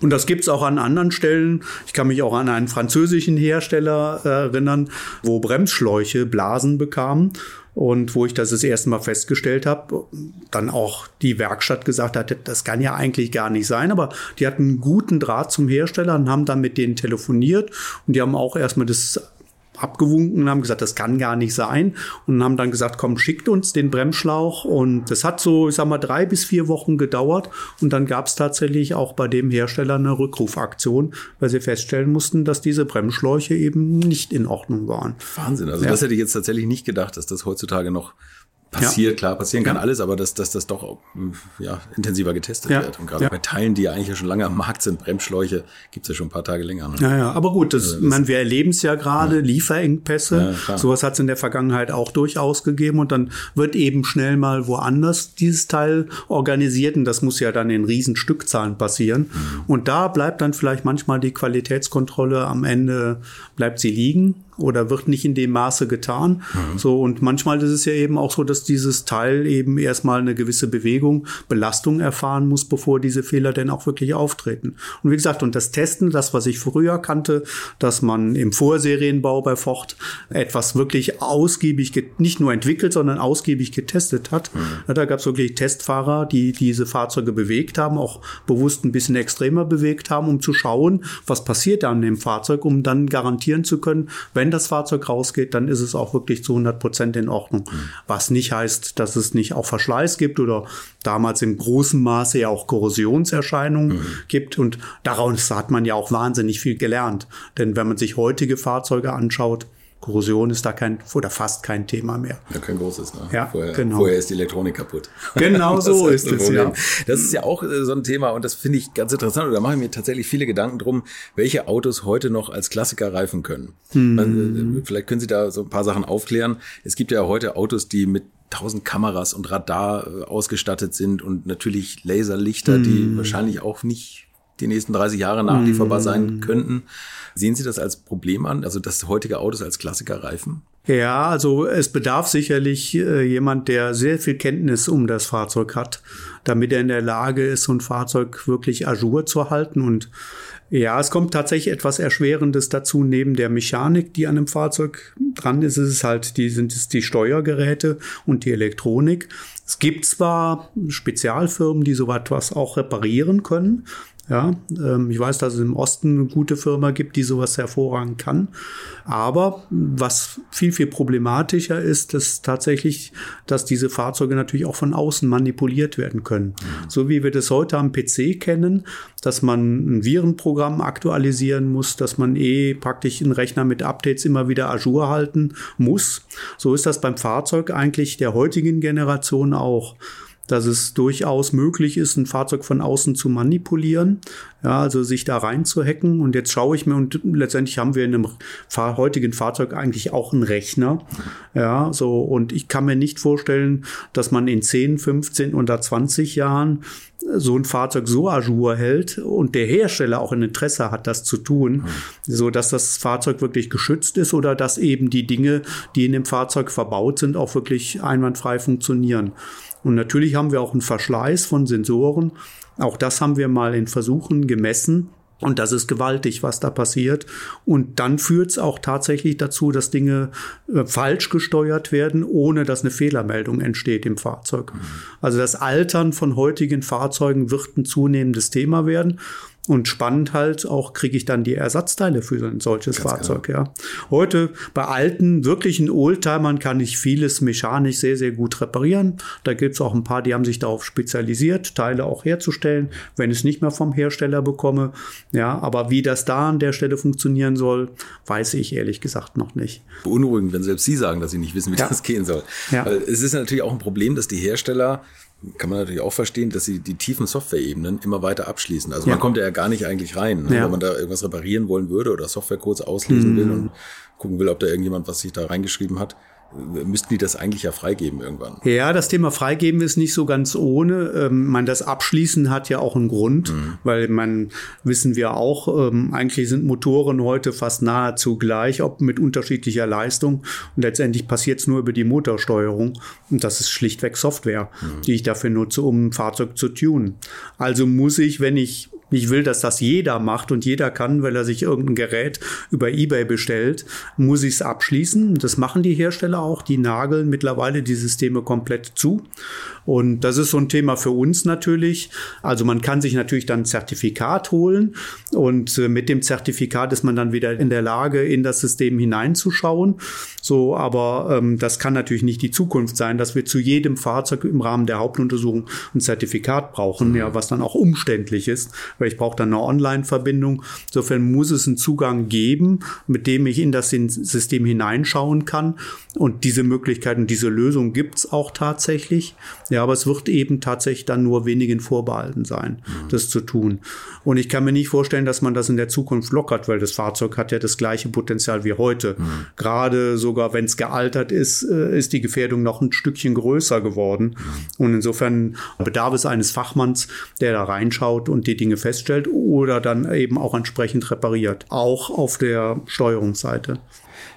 Und das gibt's auch an anderen Stellen. Ich kann mich auch an einen französischen Hersteller äh, erinnern, wo Bremsschläuche Blasen bekamen und wo ich das das erste Mal festgestellt habe, dann auch die Werkstatt gesagt hat, das kann ja eigentlich gar nicht sein, aber die hatten einen guten Draht zum Hersteller und haben dann mit denen telefoniert und die haben auch erstmal das abgewunken und haben gesagt, das kann gar nicht sein und haben dann gesagt, komm, schickt uns den Bremsschlauch und das hat so, ich sag mal, drei bis vier Wochen gedauert und dann gab es tatsächlich auch bei dem Hersteller eine Rückrufaktion, weil sie feststellen mussten, dass diese Bremsschläuche eben nicht in Ordnung waren. Wahnsinn, also ja. das hätte ich jetzt tatsächlich nicht gedacht, dass das heutzutage noch passiert, ja. klar, passieren kann ja. alles, aber dass, dass das doch ja, intensiver getestet ja. wird. Und gerade bei Teilen, die ja eigentlich ja schon lange am Markt sind, Bremsschläuche, gibt's ja schon ein paar Tage länger. Ne? Ja, ja, aber gut, das, also das man, wir erleben es ja gerade, Lieferengpässe, sowas hat es in der Vergangenheit auch durchaus gegeben und dann wird eben schnell mal woanders dieses Teil organisiert und das muss ja dann in Riesenstückzahlen passieren. Mhm. Und da bleibt dann vielleicht manchmal die Qualitätskontrolle am Ende, bleibt sie liegen oder wird nicht in dem Maße getan. Mhm. So und manchmal ist es ja eben auch so, dass dieses Teil eben erstmal eine gewisse Bewegung, Belastung erfahren muss, bevor diese Fehler denn auch wirklich auftreten. Und wie gesagt, und das Testen, das was ich früher kannte, dass man im Vorserienbau bei Ford etwas wirklich ausgiebig nicht nur entwickelt, sondern ausgiebig getestet hat. Mhm. Da gab es wirklich Testfahrer, die diese Fahrzeuge bewegt haben, auch bewusst ein bisschen extremer bewegt haben, um zu schauen, was passiert an dem Fahrzeug, um dann garantieren zu können, wenn das Fahrzeug rausgeht, dann ist es auch wirklich zu 100 Prozent in Ordnung. Mhm. Was nicht heißt, dass es nicht auch Verschleiß gibt oder damals im großen Maße ja auch Korrosionserscheinungen mhm. gibt. Und daraus hat man ja auch wahnsinnig viel gelernt. Denn wenn man sich heutige Fahrzeuge anschaut, Korrosion ist da kein oder fast kein Thema mehr. Ja, kein großes. Ne? Ja, vorher, genau. vorher ist die Elektronik kaputt. Genau so ist, ist es, ja. Das ist ja auch äh, so ein Thema und das finde ich ganz interessant. Und da mache ich mir tatsächlich viele Gedanken drum, welche Autos heute noch als Klassiker reifen können. Hm. Also, vielleicht können Sie da so ein paar Sachen aufklären. Es gibt ja heute Autos, die mit tausend Kameras und Radar äh, ausgestattet sind und natürlich Laserlichter, hm. die wahrscheinlich auch nicht die nächsten 30 Jahre nachlieferbar sein mm. könnten. Sehen Sie das als Problem an, also dass heutige Autos als Klassiker reifen? Ja, also es bedarf sicherlich äh, jemand, der sehr viel Kenntnis um das Fahrzeug hat, damit er in der Lage ist, so ein Fahrzeug wirklich ajour zu halten. Und ja, es kommt tatsächlich etwas Erschwerendes dazu. Neben der Mechanik, die an einem Fahrzeug dran ist, ist es halt die, sind es die Steuergeräte und die Elektronik. Es gibt zwar Spezialfirmen, die so etwas auch reparieren können, ja, ähm, ich weiß, dass es im Osten eine gute Firma gibt, die sowas hervorragend kann. Aber was viel, viel problematischer ist, ist tatsächlich, dass diese Fahrzeuge natürlich auch von außen manipuliert werden können. Mhm. So wie wir das heute am PC kennen, dass man ein Virenprogramm aktualisieren muss, dass man eh praktisch einen Rechner mit Updates immer wieder ajour halten muss. So ist das beim Fahrzeug eigentlich der heutigen Generation auch dass es durchaus möglich ist, ein Fahrzeug von außen zu manipulieren, ja, also sich da rein zu hacken. Und jetzt schaue ich mir und letztendlich haben wir in einem Fahr heutigen Fahrzeug eigentlich auch einen Rechner, ja, so und ich kann mir nicht vorstellen, dass man in 10, 15 oder 20 Jahren so ein Fahrzeug so ajour hält und der Hersteller auch ein Interesse hat, das zu tun, mhm. so dass das Fahrzeug wirklich geschützt ist oder dass eben die Dinge, die in dem Fahrzeug verbaut sind, auch wirklich einwandfrei funktionieren. Und natürlich haben wir auch einen Verschleiß von Sensoren. Auch das haben wir mal in Versuchen gemessen. Und das ist gewaltig, was da passiert. Und dann führt es auch tatsächlich dazu, dass Dinge äh, falsch gesteuert werden, ohne dass eine Fehlermeldung entsteht im Fahrzeug. Mhm. Also das Altern von heutigen Fahrzeugen wird ein zunehmendes Thema werden. Und spannend halt auch, kriege ich dann die Ersatzteile für ein solches Ganz Fahrzeug, genau. ja. Heute bei alten, wirklichen Oldtimern kann ich vieles mechanisch sehr, sehr gut reparieren. Da gibt es auch ein paar, die haben sich darauf spezialisiert, Teile auch herzustellen, wenn ich es nicht mehr vom Hersteller bekomme. Ja, aber wie das da an der Stelle funktionieren soll, weiß ich ehrlich gesagt noch nicht. Beunruhigend, wenn selbst Sie sagen, dass Sie nicht wissen, wie ja. das gehen soll. Ja. Es ist natürlich auch ein Problem, dass die Hersteller kann man natürlich auch verstehen, dass sie die tiefen Software-Ebenen immer weiter abschließen. Also ja. man kommt ja gar nicht eigentlich rein, ne? ja. wenn man da irgendwas reparieren wollen würde oder Softwarecodes auslesen mhm. will und gucken will, ob da irgendjemand was sich da reingeschrieben hat müssten die das eigentlich ja freigeben irgendwann. Ja, das Thema freigeben ist nicht so ganz ohne. Ähm, man das Abschließen hat ja auch einen Grund, mhm. weil man wissen wir auch, ähm, eigentlich sind Motoren heute fast nahezu gleich, ob mit unterschiedlicher Leistung. Und letztendlich passiert es nur über die Motorsteuerung. Und das ist schlichtweg Software, mhm. die ich dafür nutze, um ein Fahrzeug zu tunen. Also muss ich, wenn ich ich will, dass das jeder macht und jeder kann, weil er sich irgendein Gerät über eBay bestellt, muss ich es abschließen. Das machen die Hersteller auch. Die nageln mittlerweile die Systeme komplett zu. Und das ist so ein Thema für uns natürlich. Also man kann sich natürlich dann ein Zertifikat holen und äh, mit dem Zertifikat ist man dann wieder in der Lage, in das System hineinzuschauen. So, aber ähm, das kann natürlich nicht die Zukunft sein, dass wir zu jedem Fahrzeug im Rahmen der Hauptuntersuchung ein Zertifikat brauchen, ja, was dann auch umständlich ist, weil ich brauche dann eine Online-Verbindung. Insofern muss es einen Zugang geben, mit dem ich in das System hineinschauen kann. Und diese Möglichkeiten, diese Lösung gibt's auch tatsächlich. Ja, aber es wird eben tatsächlich dann nur wenigen vorbehalten sein, mhm. das zu tun. Und ich kann mir nicht vorstellen, dass man das in der Zukunft lockert, weil das Fahrzeug hat ja das gleiche Potenzial wie heute. Mhm. Gerade sogar, wenn es gealtert ist, äh, ist die Gefährdung noch ein Stückchen größer geworden. Mhm. Und insofern bedarf es eines Fachmanns, der da reinschaut und die Dinge feststellt oder dann eben auch entsprechend repariert. Auch auf der Steuerungsseite.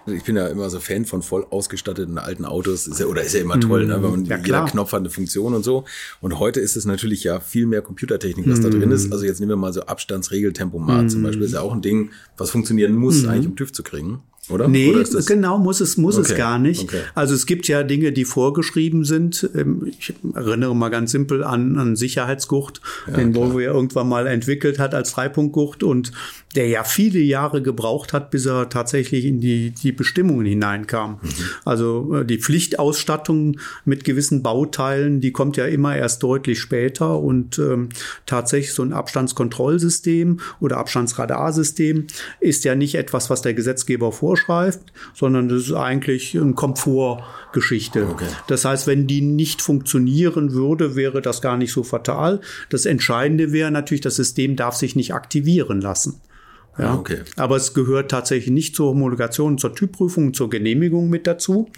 Ich bin ja immer so Fan von voll ausgestatteten alten Autos. Ist ja, oder ist ja immer toll, ne? wenn man ja, jeder Knopf hat eine Funktion und so. Und heute ist es natürlich ja viel mehr Computertechnik, was mm. da drin ist. Also jetzt nehmen wir mal so Abstandsregeltempomat mm. zum Beispiel. Ist ja auch ein Ding, was funktionieren muss, mm. eigentlich um TÜV zu kriegen. Oder? Nee, Oder genau muss es, muss okay. es gar nicht. Okay. Also es gibt ja Dinge, die vorgeschrieben sind. Ähm, ich erinnere mal ganz simpel an einen Sicherheitsgurt, ja, den Volvo ja irgendwann mal entwickelt hat als Dreipunktgurt und der ja viele Jahre gebraucht hat, bis er tatsächlich in die, die Bestimmungen hineinkam. Mhm. Also äh, die Pflichtausstattung mit gewissen Bauteilen, die kommt ja immer erst deutlich später und ähm, tatsächlich so ein Abstandskontrollsystem oder Abstandsradarsystem ist ja nicht etwas, was der Gesetzgeber vorschreibt, sondern das ist eigentlich ein Komfortgeschichte. Okay. Das heißt, wenn die nicht funktionieren würde, wäre das gar nicht so fatal. Das Entscheidende wäre natürlich, das System darf sich nicht aktivieren lassen. Ja, ah, okay. Aber es gehört tatsächlich nicht zur Homologation, zur Typprüfung, zur Genehmigung mit dazu.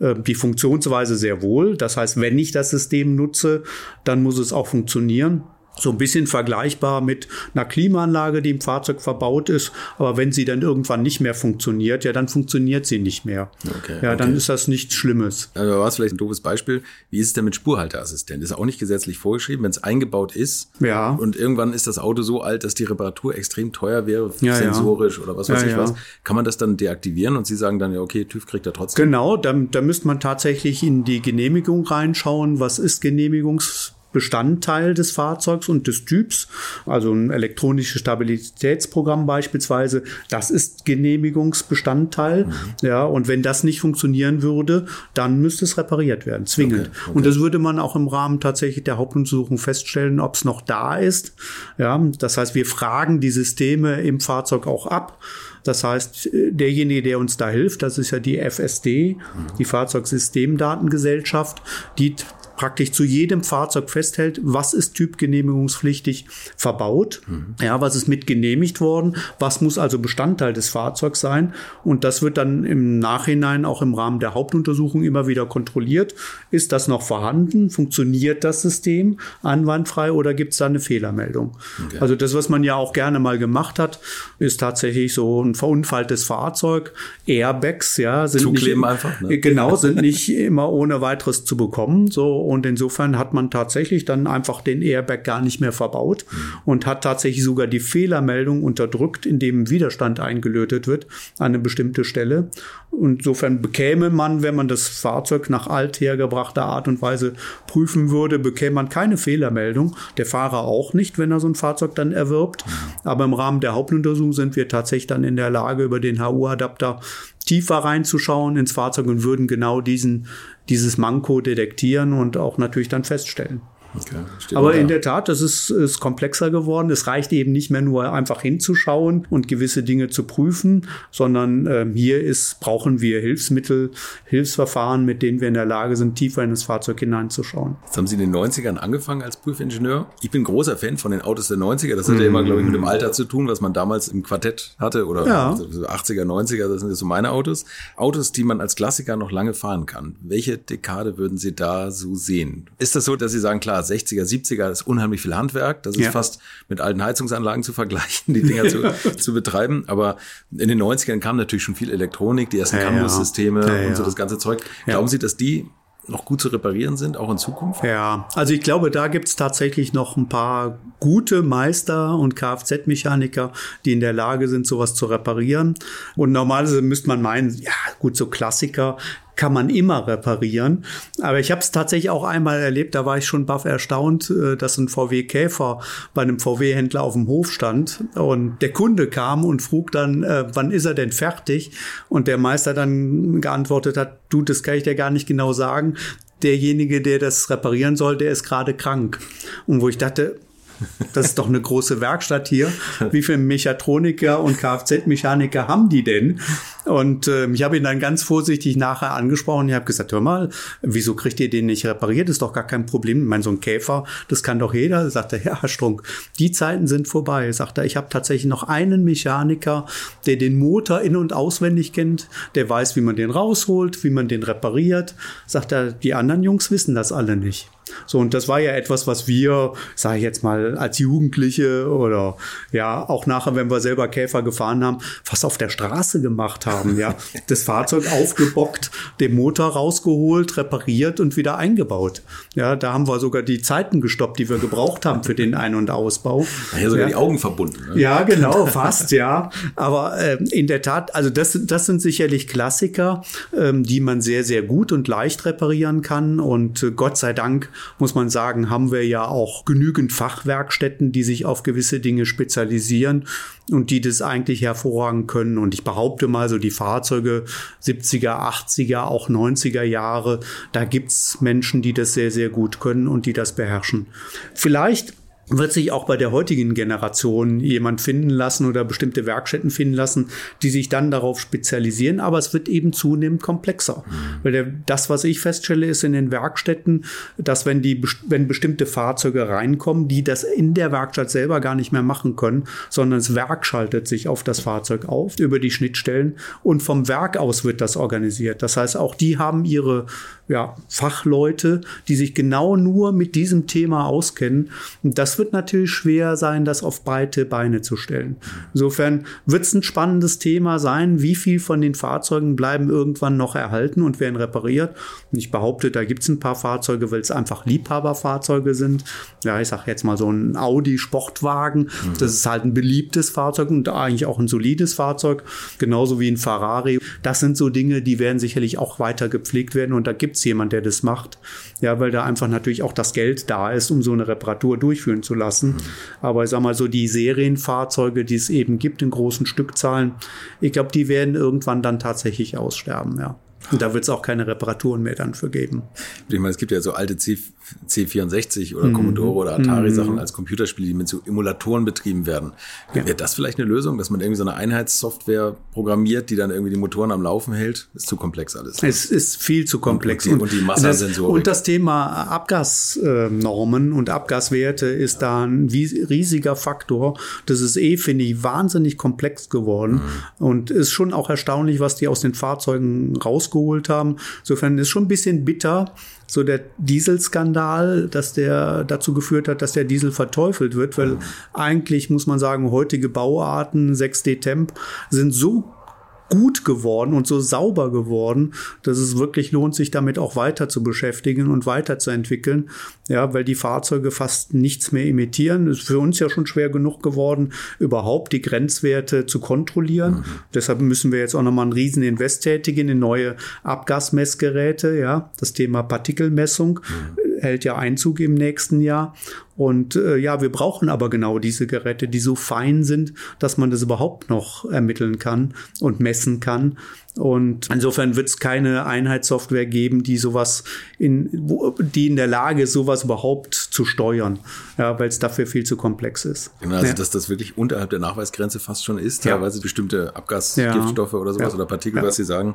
Ähm, die Funktionsweise sehr wohl. Das heißt, wenn ich das System nutze, dann muss es auch funktionieren so ein bisschen vergleichbar mit einer Klimaanlage, die im Fahrzeug verbaut ist. Aber wenn sie dann irgendwann nicht mehr funktioniert, ja, dann funktioniert sie nicht mehr. Okay, ja, dann okay. ist das nichts Schlimmes. Also war es vielleicht ein doofes Beispiel. Wie ist es denn mit Spurhalteassistent? Ist auch nicht gesetzlich vorgeschrieben, wenn es eingebaut ist. Ja. Und irgendwann ist das Auto so alt, dass die Reparatur extrem teuer wäre, ja, sensorisch ja. oder was weiß ja, ich was. Kann man das dann deaktivieren und Sie sagen dann, ja, okay, TÜV kriegt er trotzdem? Genau, da, da müsste man tatsächlich in die Genehmigung reinschauen. Was ist Genehmigungs Bestandteil des Fahrzeugs und des Typs, also ein elektronisches Stabilitätsprogramm beispielsweise, das ist Genehmigungsbestandteil. Mhm. Ja, und wenn das nicht funktionieren würde, dann müsste es repariert werden, zwingend. Okay, okay. Und das würde man auch im Rahmen tatsächlich der Hauptuntersuchung feststellen, ob es noch da ist. Ja, das heißt, wir fragen die Systeme im Fahrzeug auch ab. Das heißt, derjenige, der uns da hilft, das ist ja die FSD, mhm. die Fahrzeugsystemdatengesellschaft, die praktisch zu jedem Fahrzeug festhält, was ist typgenehmigungspflichtig verbaut, mhm. ja, was ist mit genehmigt worden, was muss also Bestandteil des Fahrzeugs sein. Und das wird dann im Nachhinein auch im Rahmen der Hauptuntersuchung immer wieder kontrolliert. Ist das noch vorhanden? Funktioniert das System anwandfrei oder gibt es da eine Fehlermeldung? Okay. Also das, was man ja auch gerne mal gemacht hat, ist tatsächlich so ein verunfalltes Fahrzeug. Airbags, ja, sind Zukleben nicht, einfach. Ne? Genau, sind nicht immer ohne weiteres zu bekommen. So und insofern hat man tatsächlich dann einfach den Airbag gar nicht mehr verbaut und hat tatsächlich sogar die Fehlermeldung unterdrückt, indem Widerstand eingelötet wird an eine bestimmte Stelle. Insofern bekäme man, wenn man das Fahrzeug nach althergebrachter Art und Weise prüfen würde, bekäme man keine Fehlermeldung. Der Fahrer auch nicht, wenn er so ein Fahrzeug dann erwirbt. Aber im Rahmen der Hauptuntersuchung sind wir tatsächlich dann in der Lage, über den HU-Adapter tiefer reinzuschauen ins Fahrzeug und würden genau diesen, dieses Manko detektieren und auch natürlich dann feststellen. Okay, Aber in der Tat, das ist, ist komplexer geworden. Es reicht eben nicht mehr nur einfach hinzuschauen und gewisse Dinge zu prüfen, sondern äh, hier ist, brauchen wir Hilfsmittel, Hilfsverfahren, mit denen wir in der Lage sind, tiefer in das Fahrzeug hineinzuschauen. Jetzt haben Sie in den 90ern angefangen als Prüfingenieur. Ich bin großer Fan von den Autos der 90er. Das hat ja immer, glaube ich, mit dem Alter zu tun, was man damals im Quartett hatte oder ja. 80er, 90er, das sind so meine Autos. Autos, die man als Klassiker noch lange fahren kann. Welche Dekade würden Sie da so sehen? Ist das so, dass Sie sagen, klar, 60er, 70er ist unheimlich viel Handwerk. Das ist ja. fast mit alten Heizungsanlagen zu vergleichen, die Dinger zu, zu betreiben. Aber in den 90ern kam natürlich schon viel Elektronik, die ersten ja, Campus-Systeme ja. und so das ganze Zeug. Glauben Sie, dass die noch gut zu reparieren sind, auch in Zukunft? Ja, also ich glaube, da gibt es tatsächlich noch ein paar gute Meister und Kfz-Mechaniker, die in der Lage sind, sowas zu reparieren. Und normalerweise müsste man meinen, ja, gut, so Klassiker, kann man immer reparieren. Aber ich habe es tatsächlich auch einmal erlebt, da war ich schon baff erstaunt, äh, dass ein VW Käfer bei einem VW-Händler auf dem Hof stand und der Kunde kam und frug dann, äh, wann ist er denn fertig? Und der Meister dann geantwortet hat, du, das kann ich dir gar nicht genau sagen. Derjenige, der das reparieren soll, der ist gerade krank. Und wo ich dachte, das ist doch eine große Werkstatt hier. Wie viele Mechatroniker und Kfz-Mechaniker haben die denn? Und äh, ich habe ihn dann ganz vorsichtig nachher angesprochen. Ich habe gesagt, hör mal, wieso kriegt ihr den nicht repariert? Ist doch gar kein Problem. Ich meine, so ein Käfer, das kann doch jeder. Sagt er, Herr Strunk, die Zeiten sind vorbei. Sagt er, ich habe tatsächlich noch einen Mechaniker, der den Motor in- und auswendig kennt, der weiß, wie man den rausholt, wie man den repariert. Sagt er, die anderen Jungs wissen das alle nicht. So, und das war ja etwas, was wir, sage ich jetzt mal, als Jugendliche oder ja, auch nachher, wenn wir selber Käfer gefahren haben, fast auf der Straße gemacht haben. Ja, das Fahrzeug aufgebockt, den Motor rausgeholt, repariert und wieder eingebaut. Ja, da haben wir sogar die Zeiten gestoppt, die wir gebraucht haben für den Ein- und Ausbau. Ja, sogar ja. die Augen verbunden. Ne? Ja, genau, fast, ja. Aber äh, in der Tat, also das, das sind sicherlich Klassiker, ähm, die man sehr, sehr gut und leicht reparieren kann. Und äh, Gott sei Dank, muss man sagen, haben wir ja auch genügend Fachwerkstätten, die sich auf gewisse Dinge spezialisieren und die das eigentlich hervorragend können. Und ich behaupte mal, so die Fahrzeuge 70er, 80er, auch 90er Jahre, da gibt's Menschen, die das sehr, sehr gut können und die das beherrschen. Vielleicht wird sich auch bei der heutigen Generation jemand finden lassen oder bestimmte Werkstätten finden lassen, die sich dann darauf spezialisieren. Aber es wird eben zunehmend komplexer. Mhm. Weil der, das, was ich feststelle, ist in den Werkstätten, dass wenn die, wenn bestimmte Fahrzeuge reinkommen, die das in der Werkstatt selber gar nicht mehr machen können, sondern das Werk schaltet sich auf das Fahrzeug auf über die Schnittstellen und vom Werk aus wird das organisiert. Das heißt, auch die haben ihre ja, Fachleute, die sich genau nur mit diesem Thema auskennen. Und das wird natürlich schwer sein, das auf breite Beine zu stellen. Insofern wird es ein spannendes Thema sein, wie viel von den Fahrzeugen bleiben irgendwann noch erhalten und werden repariert. Und ich behaupte, da gibt es ein paar Fahrzeuge, weil es einfach Liebhaberfahrzeuge sind. Ja, ich sage jetzt mal so ein Audi Sportwagen. Mhm. Das ist halt ein beliebtes Fahrzeug und eigentlich auch ein solides Fahrzeug, genauso wie ein Ferrari. Das sind so Dinge, die werden sicherlich auch weiter gepflegt werden und da gibt es jemand, der das macht. Ja, weil da einfach natürlich auch das Geld da ist, um so eine Reparatur durchführen zu lassen. Mhm. Aber ich sag mal so, die Serienfahrzeuge, die es eben gibt in großen Stückzahlen, ich glaube, die werden irgendwann dann tatsächlich aussterben, ja. Und da wird es auch keine Reparaturen mehr dann für geben. Ich meine, es gibt ja so alte C, C64 oder mhm. Commodore oder Atari-Sachen mhm. als Computerspiele, die mit so Emulatoren betrieben werden. Ja. Wäre das vielleicht eine Lösung, dass man irgendwie so eine Einheitssoftware programmiert, die dann irgendwie die Motoren am Laufen hält? Ist zu komplex alles. Es ist viel zu komplex. Und, und die, und die Massensensorik. Und das Thema Abgasnormen und Abgaswerte ist da ein riesiger Faktor. Das ist eh, finde ich, wahnsinnig komplex geworden. Mhm. Und ist schon auch erstaunlich, was die aus den Fahrzeugen rausgeholt geholt haben. Insofern ist schon ein bisschen bitter, so der Dieselskandal, dass der dazu geführt hat, dass der Diesel verteufelt wird, weil mhm. eigentlich muss man sagen, heutige Bauarten 6D Temp sind so gut geworden und so sauber geworden, dass es wirklich lohnt, sich damit auch weiter zu beschäftigen und weiterzuentwickeln. Ja, weil die Fahrzeuge fast nichts mehr imitieren. Ist für uns ja schon schwer genug geworden, überhaupt die Grenzwerte zu kontrollieren. Mhm. Deshalb müssen wir jetzt auch nochmal einen riesen Invest tätigen in neue Abgasmessgeräte. Ja, das Thema Partikelmessung. Mhm hält ja Einzug im nächsten Jahr. Und äh, ja, wir brauchen aber genau diese Geräte, die so fein sind, dass man das überhaupt noch ermitteln kann und messen kann. Und insofern wird es keine Einheitssoftware geben, die sowas in, die in der Lage ist, sowas überhaupt zu steuern, ja, weil es dafür viel zu komplex ist. Genau, also ja. dass das wirklich unterhalb der Nachweisgrenze fast schon ist, teilweise ja. bestimmte Abgasgiftstoffe oder sowas oder Partikel, was Sie sagen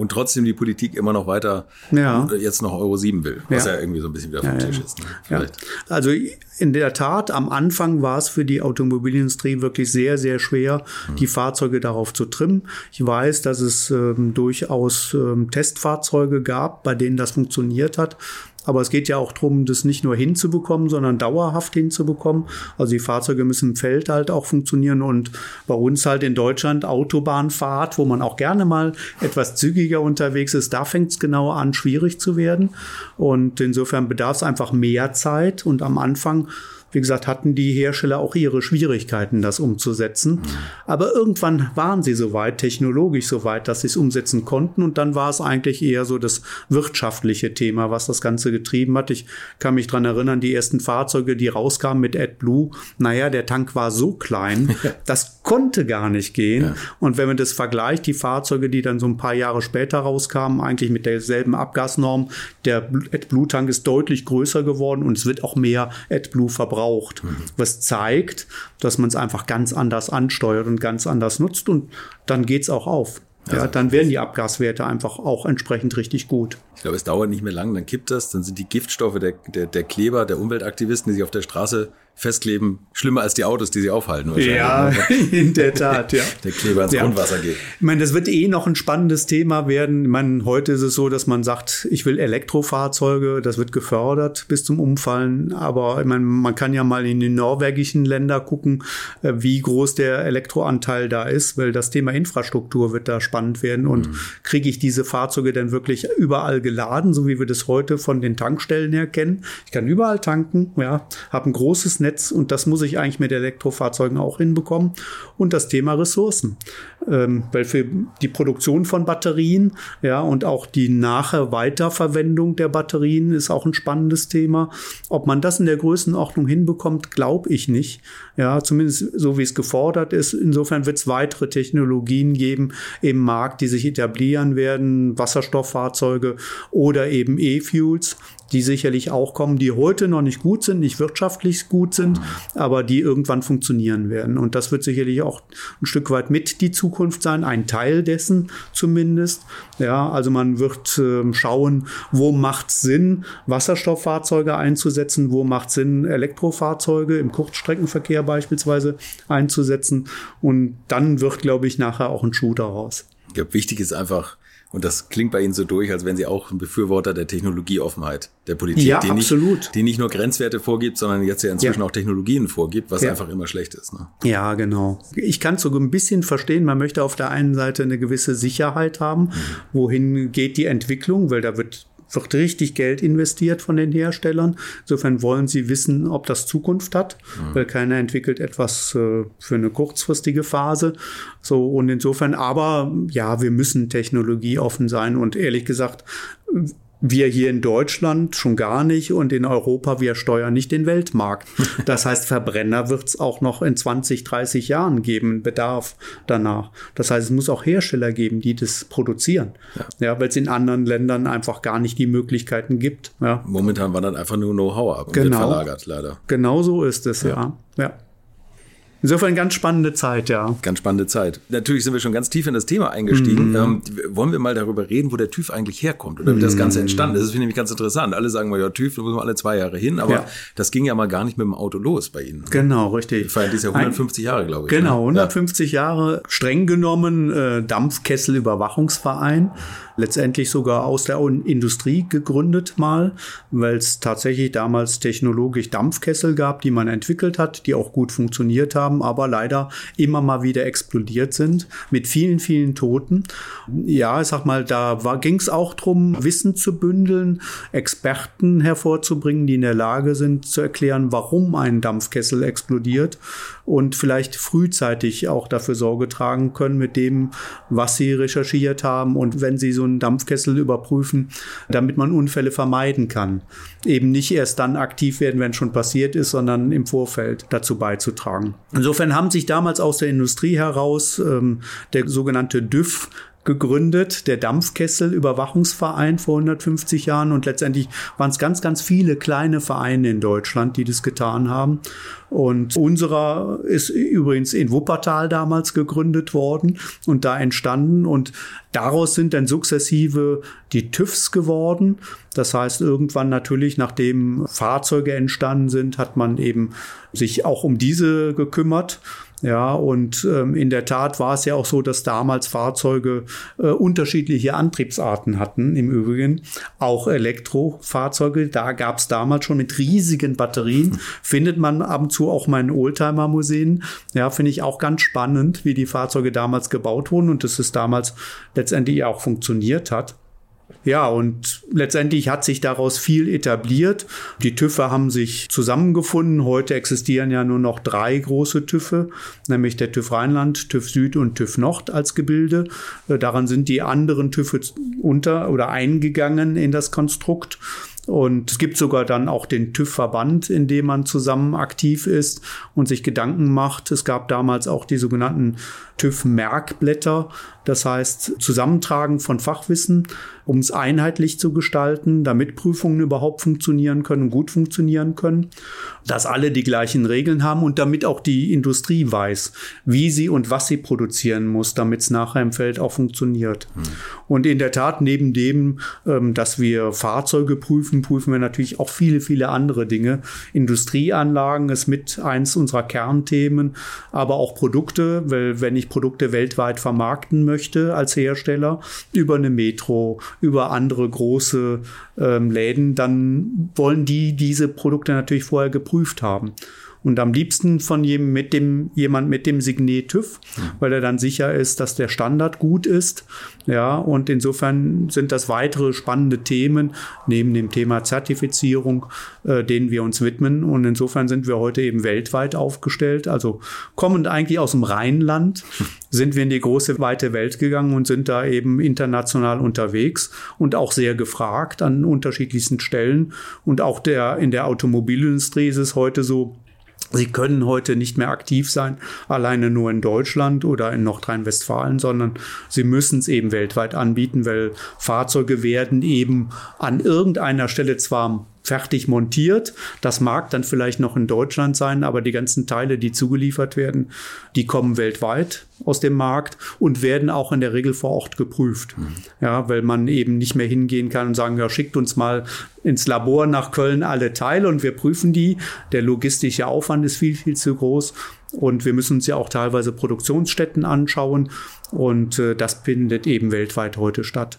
und trotzdem die Politik immer noch weiter ja. jetzt noch Euro 7 will, was ja, ja irgendwie so ein bisschen wieder vom ja, Tisch ist. Ne? Vielleicht. Also in der Tat, am Anfang war es für die Automobilindustrie wirklich sehr, sehr schwer, mhm. die Fahrzeuge darauf zu trimmen. Ich weiß, dass es ähm, durchaus ähm, Testfahrzeuge gab, bei denen das funktioniert hat. Aber es geht ja auch darum, das nicht nur hinzubekommen, sondern dauerhaft hinzubekommen. Also die Fahrzeuge müssen im Feld halt auch funktionieren und bei uns halt in Deutschland Autobahnfahrt, wo man auch gerne mal etwas zügiger unterwegs ist, da fängt es genau an, schwierig zu werden. Und insofern bedarf es einfach mehr Zeit und am Anfang wie gesagt, hatten die Hersteller auch ihre Schwierigkeiten, das umzusetzen. Mhm. Aber irgendwann waren sie soweit, technologisch soweit, dass sie es umsetzen konnten. Und dann war es eigentlich eher so das wirtschaftliche Thema, was das Ganze getrieben hat. Ich kann mich dran erinnern, die ersten Fahrzeuge, die rauskamen mit AdBlue, naja, der Tank war so klein, das konnte gar nicht gehen. Ja. Und wenn man das vergleicht, die Fahrzeuge, die dann so ein paar Jahre später rauskamen, eigentlich mit derselben Abgasnorm, der AdBlue-Tank ist deutlich größer geworden und es wird auch mehr AdBlue verbraucht braucht. Mhm. Was zeigt, dass man es einfach ganz anders ansteuert und ganz anders nutzt und dann geht es auch auf. Ja, dann werden die Abgaswerte einfach auch entsprechend richtig gut. Ich glaube, es dauert nicht mehr lang, dann kippt das, dann sind die Giftstoffe der, der, der Kleber, der Umweltaktivisten, die sich auf der Straße festkleben, schlimmer als die Autos, die sie aufhalten. Ja, in der Tat, ja. Der Kleber ins ja. Grundwasser geht. Ich meine, das wird eh noch ein spannendes Thema werden. Ich meine, heute ist es so, dass man sagt, ich will Elektrofahrzeuge, das wird gefördert bis zum Umfallen. Aber ich meine, man kann ja mal in die norwegischen Länder gucken, äh, wie groß der Elektroanteil da ist, weil das Thema Infrastruktur wird da spannend werden. Und mhm. kriege ich diese Fahrzeuge denn wirklich überall geladen, so wie wir das heute von den Tankstellen her kennen? Ich kann überall tanken, ja, habe ein großes Netz Netz und das muss ich eigentlich mit Elektrofahrzeugen auch hinbekommen. Und das Thema Ressourcen, ähm, weil für die Produktion von Batterien, ja, und auch die nachher Weiterverwendung der Batterien ist auch ein spannendes Thema. Ob man das in der Größenordnung hinbekommt, glaube ich nicht. Ja, zumindest so wie es gefordert ist. Insofern wird es weitere Technologien geben im Markt, die sich etablieren werden, Wasserstofffahrzeuge oder eben E-Fuels die sicherlich auch kommen, die heute noch nicht gut sind, nicht wirtschaftlich gut sind, aber die irgendwann funktionieren werden. Und das wird sicherlich auch ein Stück weit mit die Zukunft sein, ein Teil dessen zumindest. Ja, also man wird äh, schauen, wo macht Sinn, Wasserstofffahrzeuge einzusetzen, wo macht Sinn, Elektrofahrzeuge im Kurzstreckenverkehr beispielsweise einzusetzen. Und dann wird, glaube ich, nachher auch ein Schuh daraus. Ich glaube, wichtig ist einfach, und das klingt bei Ihnen so durch, als wären Sie auch ein Befürworter der Technologieoffenheit der Politik, ja, die, absolut. Nicht, die nicht nur Grenzwerte vorgibt, sondern jetzt ja inzwischen ja. auch Technologien vorgibt, was ja. einfach immer schlecht ist. Ne? Ja, genau. Ich kann es so ein bisschen verstehen, man möchte auf der einen Seite eine gewisse Sicherheit haben, mhm. wohin geht die Entwicklung, weil da wird wird richtig Geld investiert von den Herstellern. Insofern wollen sie wissen, ob das Zukunft hat, mhm. weil keiner entwickelt etwas äh, für eine kurzfristige Phase. So und insofern, aber ja, wir müssen technologieoffen sein und ehrlich gesagt, wir hier in Deutschland schon gar nicht und in Europa, wir steuern nicht den Weltmarkt. Das heißt, Verbrenner wird es auch noch in 20, 30 Jahren geben, Bedarf danach. Das heißt, es muss auch Hersteller geben, die das produzieren. Ja, ja weil es in anderen Ländern einfach gar nicht die Möglichkeiten gibt. Ja. Momentan wandert einfach nur Know-how ab und genau. wird verlagert, leider. Genau so ist es, ja. ja. ja. Insofern ganz spannende Zeit, ja. Ganz spannende Zeit. Natürlich sind wir schon ganz tief in das Thema eingestiegen. Mhm. Ähm, wollen wir mal darüber reden, wo der TÜV eigentlich herkommt oder wie das Ganze mhm. entstanden ist? Das finde ich ganz interessant. Alle sagen mal, ja, TÜV, da müssen wir alle zwei Jahre hin, aber ja. das ging ja mal gar nicht mit dem Auto los bei Ihnen. Genau, richtig. Wir feiern dieses Jahr 150 Jahre, glaube ich. Genau, 150 ne? ja. Jahre streng genommen äh, Dampfkesselüberwachungsverein letztendlich sogar aus der Industrie gegründet mal, weil es tatsächlich damals technologisch Dampfkessel gab, die man entwickelt hat, die auch gut funktioniert haben, aber leider immer mal wieder explodiert sind mit vielen, vielen Toten. Ja, ich sag mal, da ging es auch drum, Wissen zu bündeln, Experten hervorzubringen, die in der Lage sind zu erklären, warum ein Dampfkessel explodiert und vielleicht frühzeitig auch dafür Sorge tragen können mit dem, was sie recherchiert haben und wenn sie so einen Dampfkessel überprüfen, damit man Unfälle vermeiden kann. Eben nicht erst dann aktiv werden, wenn schon passiert ist, sondern im Vorfeld dazu beizutragen. Insofern haben sich damals aus der Industrie heraus ähm, der sogenannte DÜV gegründet, der Dampfkessel-Überwachungsverein vor 150 Jahren und letztendlich waren es ganz, ganz viele kleine Vereine in Deutschland, die das getan haben. Und unserer ist übrigens in Wuppertal damals gegründet worden und da entstanden und daraus sind dann sukzessive die TÜVs geworden. Das heißt, irgendwann natürlich, nachdem Fahrzeuge entstanden sind, hat man eben sich auch um diese gekümmert. Ja, und ähm, in der Tat war es ja auch so, dass damals Fahrzeuge äh, unterschiedliche Antriebsarten hatten, im Übrigen. Auch Elektrofahrzeuge, da gab es damals schon mit riesigen Batterien. Findet man ab und zu auch mal in Oldtimer-Museen. Ja, finde ich auch ganz spannend, wie die Fahrzeuge damals gebaut wurden und dass es damals letztendlich auch funktioniert hat. Ja, und letztendlich hat sich daraus viel etabliert. Die TÜVe haben sich zusammengefunden. Heute existieren ja nur noch drei große TÜVe, nämlich der TÜV Rheinland, TÜV Süd und TÜV Nord als Gebilde. Äh, daran sind die anderen TÜVe unter oder eingegangen in das Konstrukt. Und es gibt sogar dann auch den TÜV-Verband, in dem man zusammen aktiv ist und sich Gedanken macht. Es gab damals auch die sogenannten TÜV-Merkblätter, das heißt Zusammentragen von Fachwissen. um es einheitlich zu gestalten, damit Prüfungen überhaupt funktionieren können, gut funktionieren können, dass alle die gleichen Regeln haben und damit auch die Industrie weiß, wie sie und was sie produzieren muss, damit es nachher im Feld auch funktioniert. Mhm. Und in der Tat, neben dem, ähm, dass wir Fahrzeuge prüfen, prüfen wir natürlich auch viele, viele andere Dinge. Industrieanlagen ist mit eins unserer Kernthemen, aber auch Produkte, weil wenn ich Produkte weltweit vermarkten möchte als Hersteller, über eine Metro, über andere große ähm, Läden, dann wollen die diese Produkte natürlich vorher geprüft haben. Und am liebsten von jedem mit dem, jemand mit dem Signet TÜV, weil er dann sicher ist, dass der Standard gut ist. Ja, und insofern sind das weitere spannende Themen neben dem Thema Zertifizierung, äh, denen wir uns widmen. Und insofern sind wir heute eben weltweit aufgestellt. Also kommend eigentlich aus dem Rheinland sind wir in die große, weite Welt gegangen und sind da eben international unterwegs und auch sehr gefragt an unterschiedlichsten Stellen. Und auch der, in der Automobilindustrie ist es heute so, Sie können heute nicht mehr aktiv sein, alleine nur in Deutschland oder in Nordrhein-Westfalen, sondern sie müssen es eben weltweit anbieten, weil Fahrzeuge werden eben an irgendeiner Stelle zwar fertig montiert. Das mag dann vielleicht noch in Deutschland sein, aber die ganzen Teile, die zugeliefert werden, die kommen weltweit aus dem Markt und werden auch in der Regel vor Ort geprüft. Mhm. Ja, weil man eben nicht mehr hingehen kann und sagen, ja, schickt uns mal ins Labor nach Köln alle Teile und wir prüfen die. Der logistische Aufwand ist viel, viel zu groß. Und wir müssen uns ja auch teilweise Produktionsstätten anschauen. Und äh, das findet eben weltweit heute statt.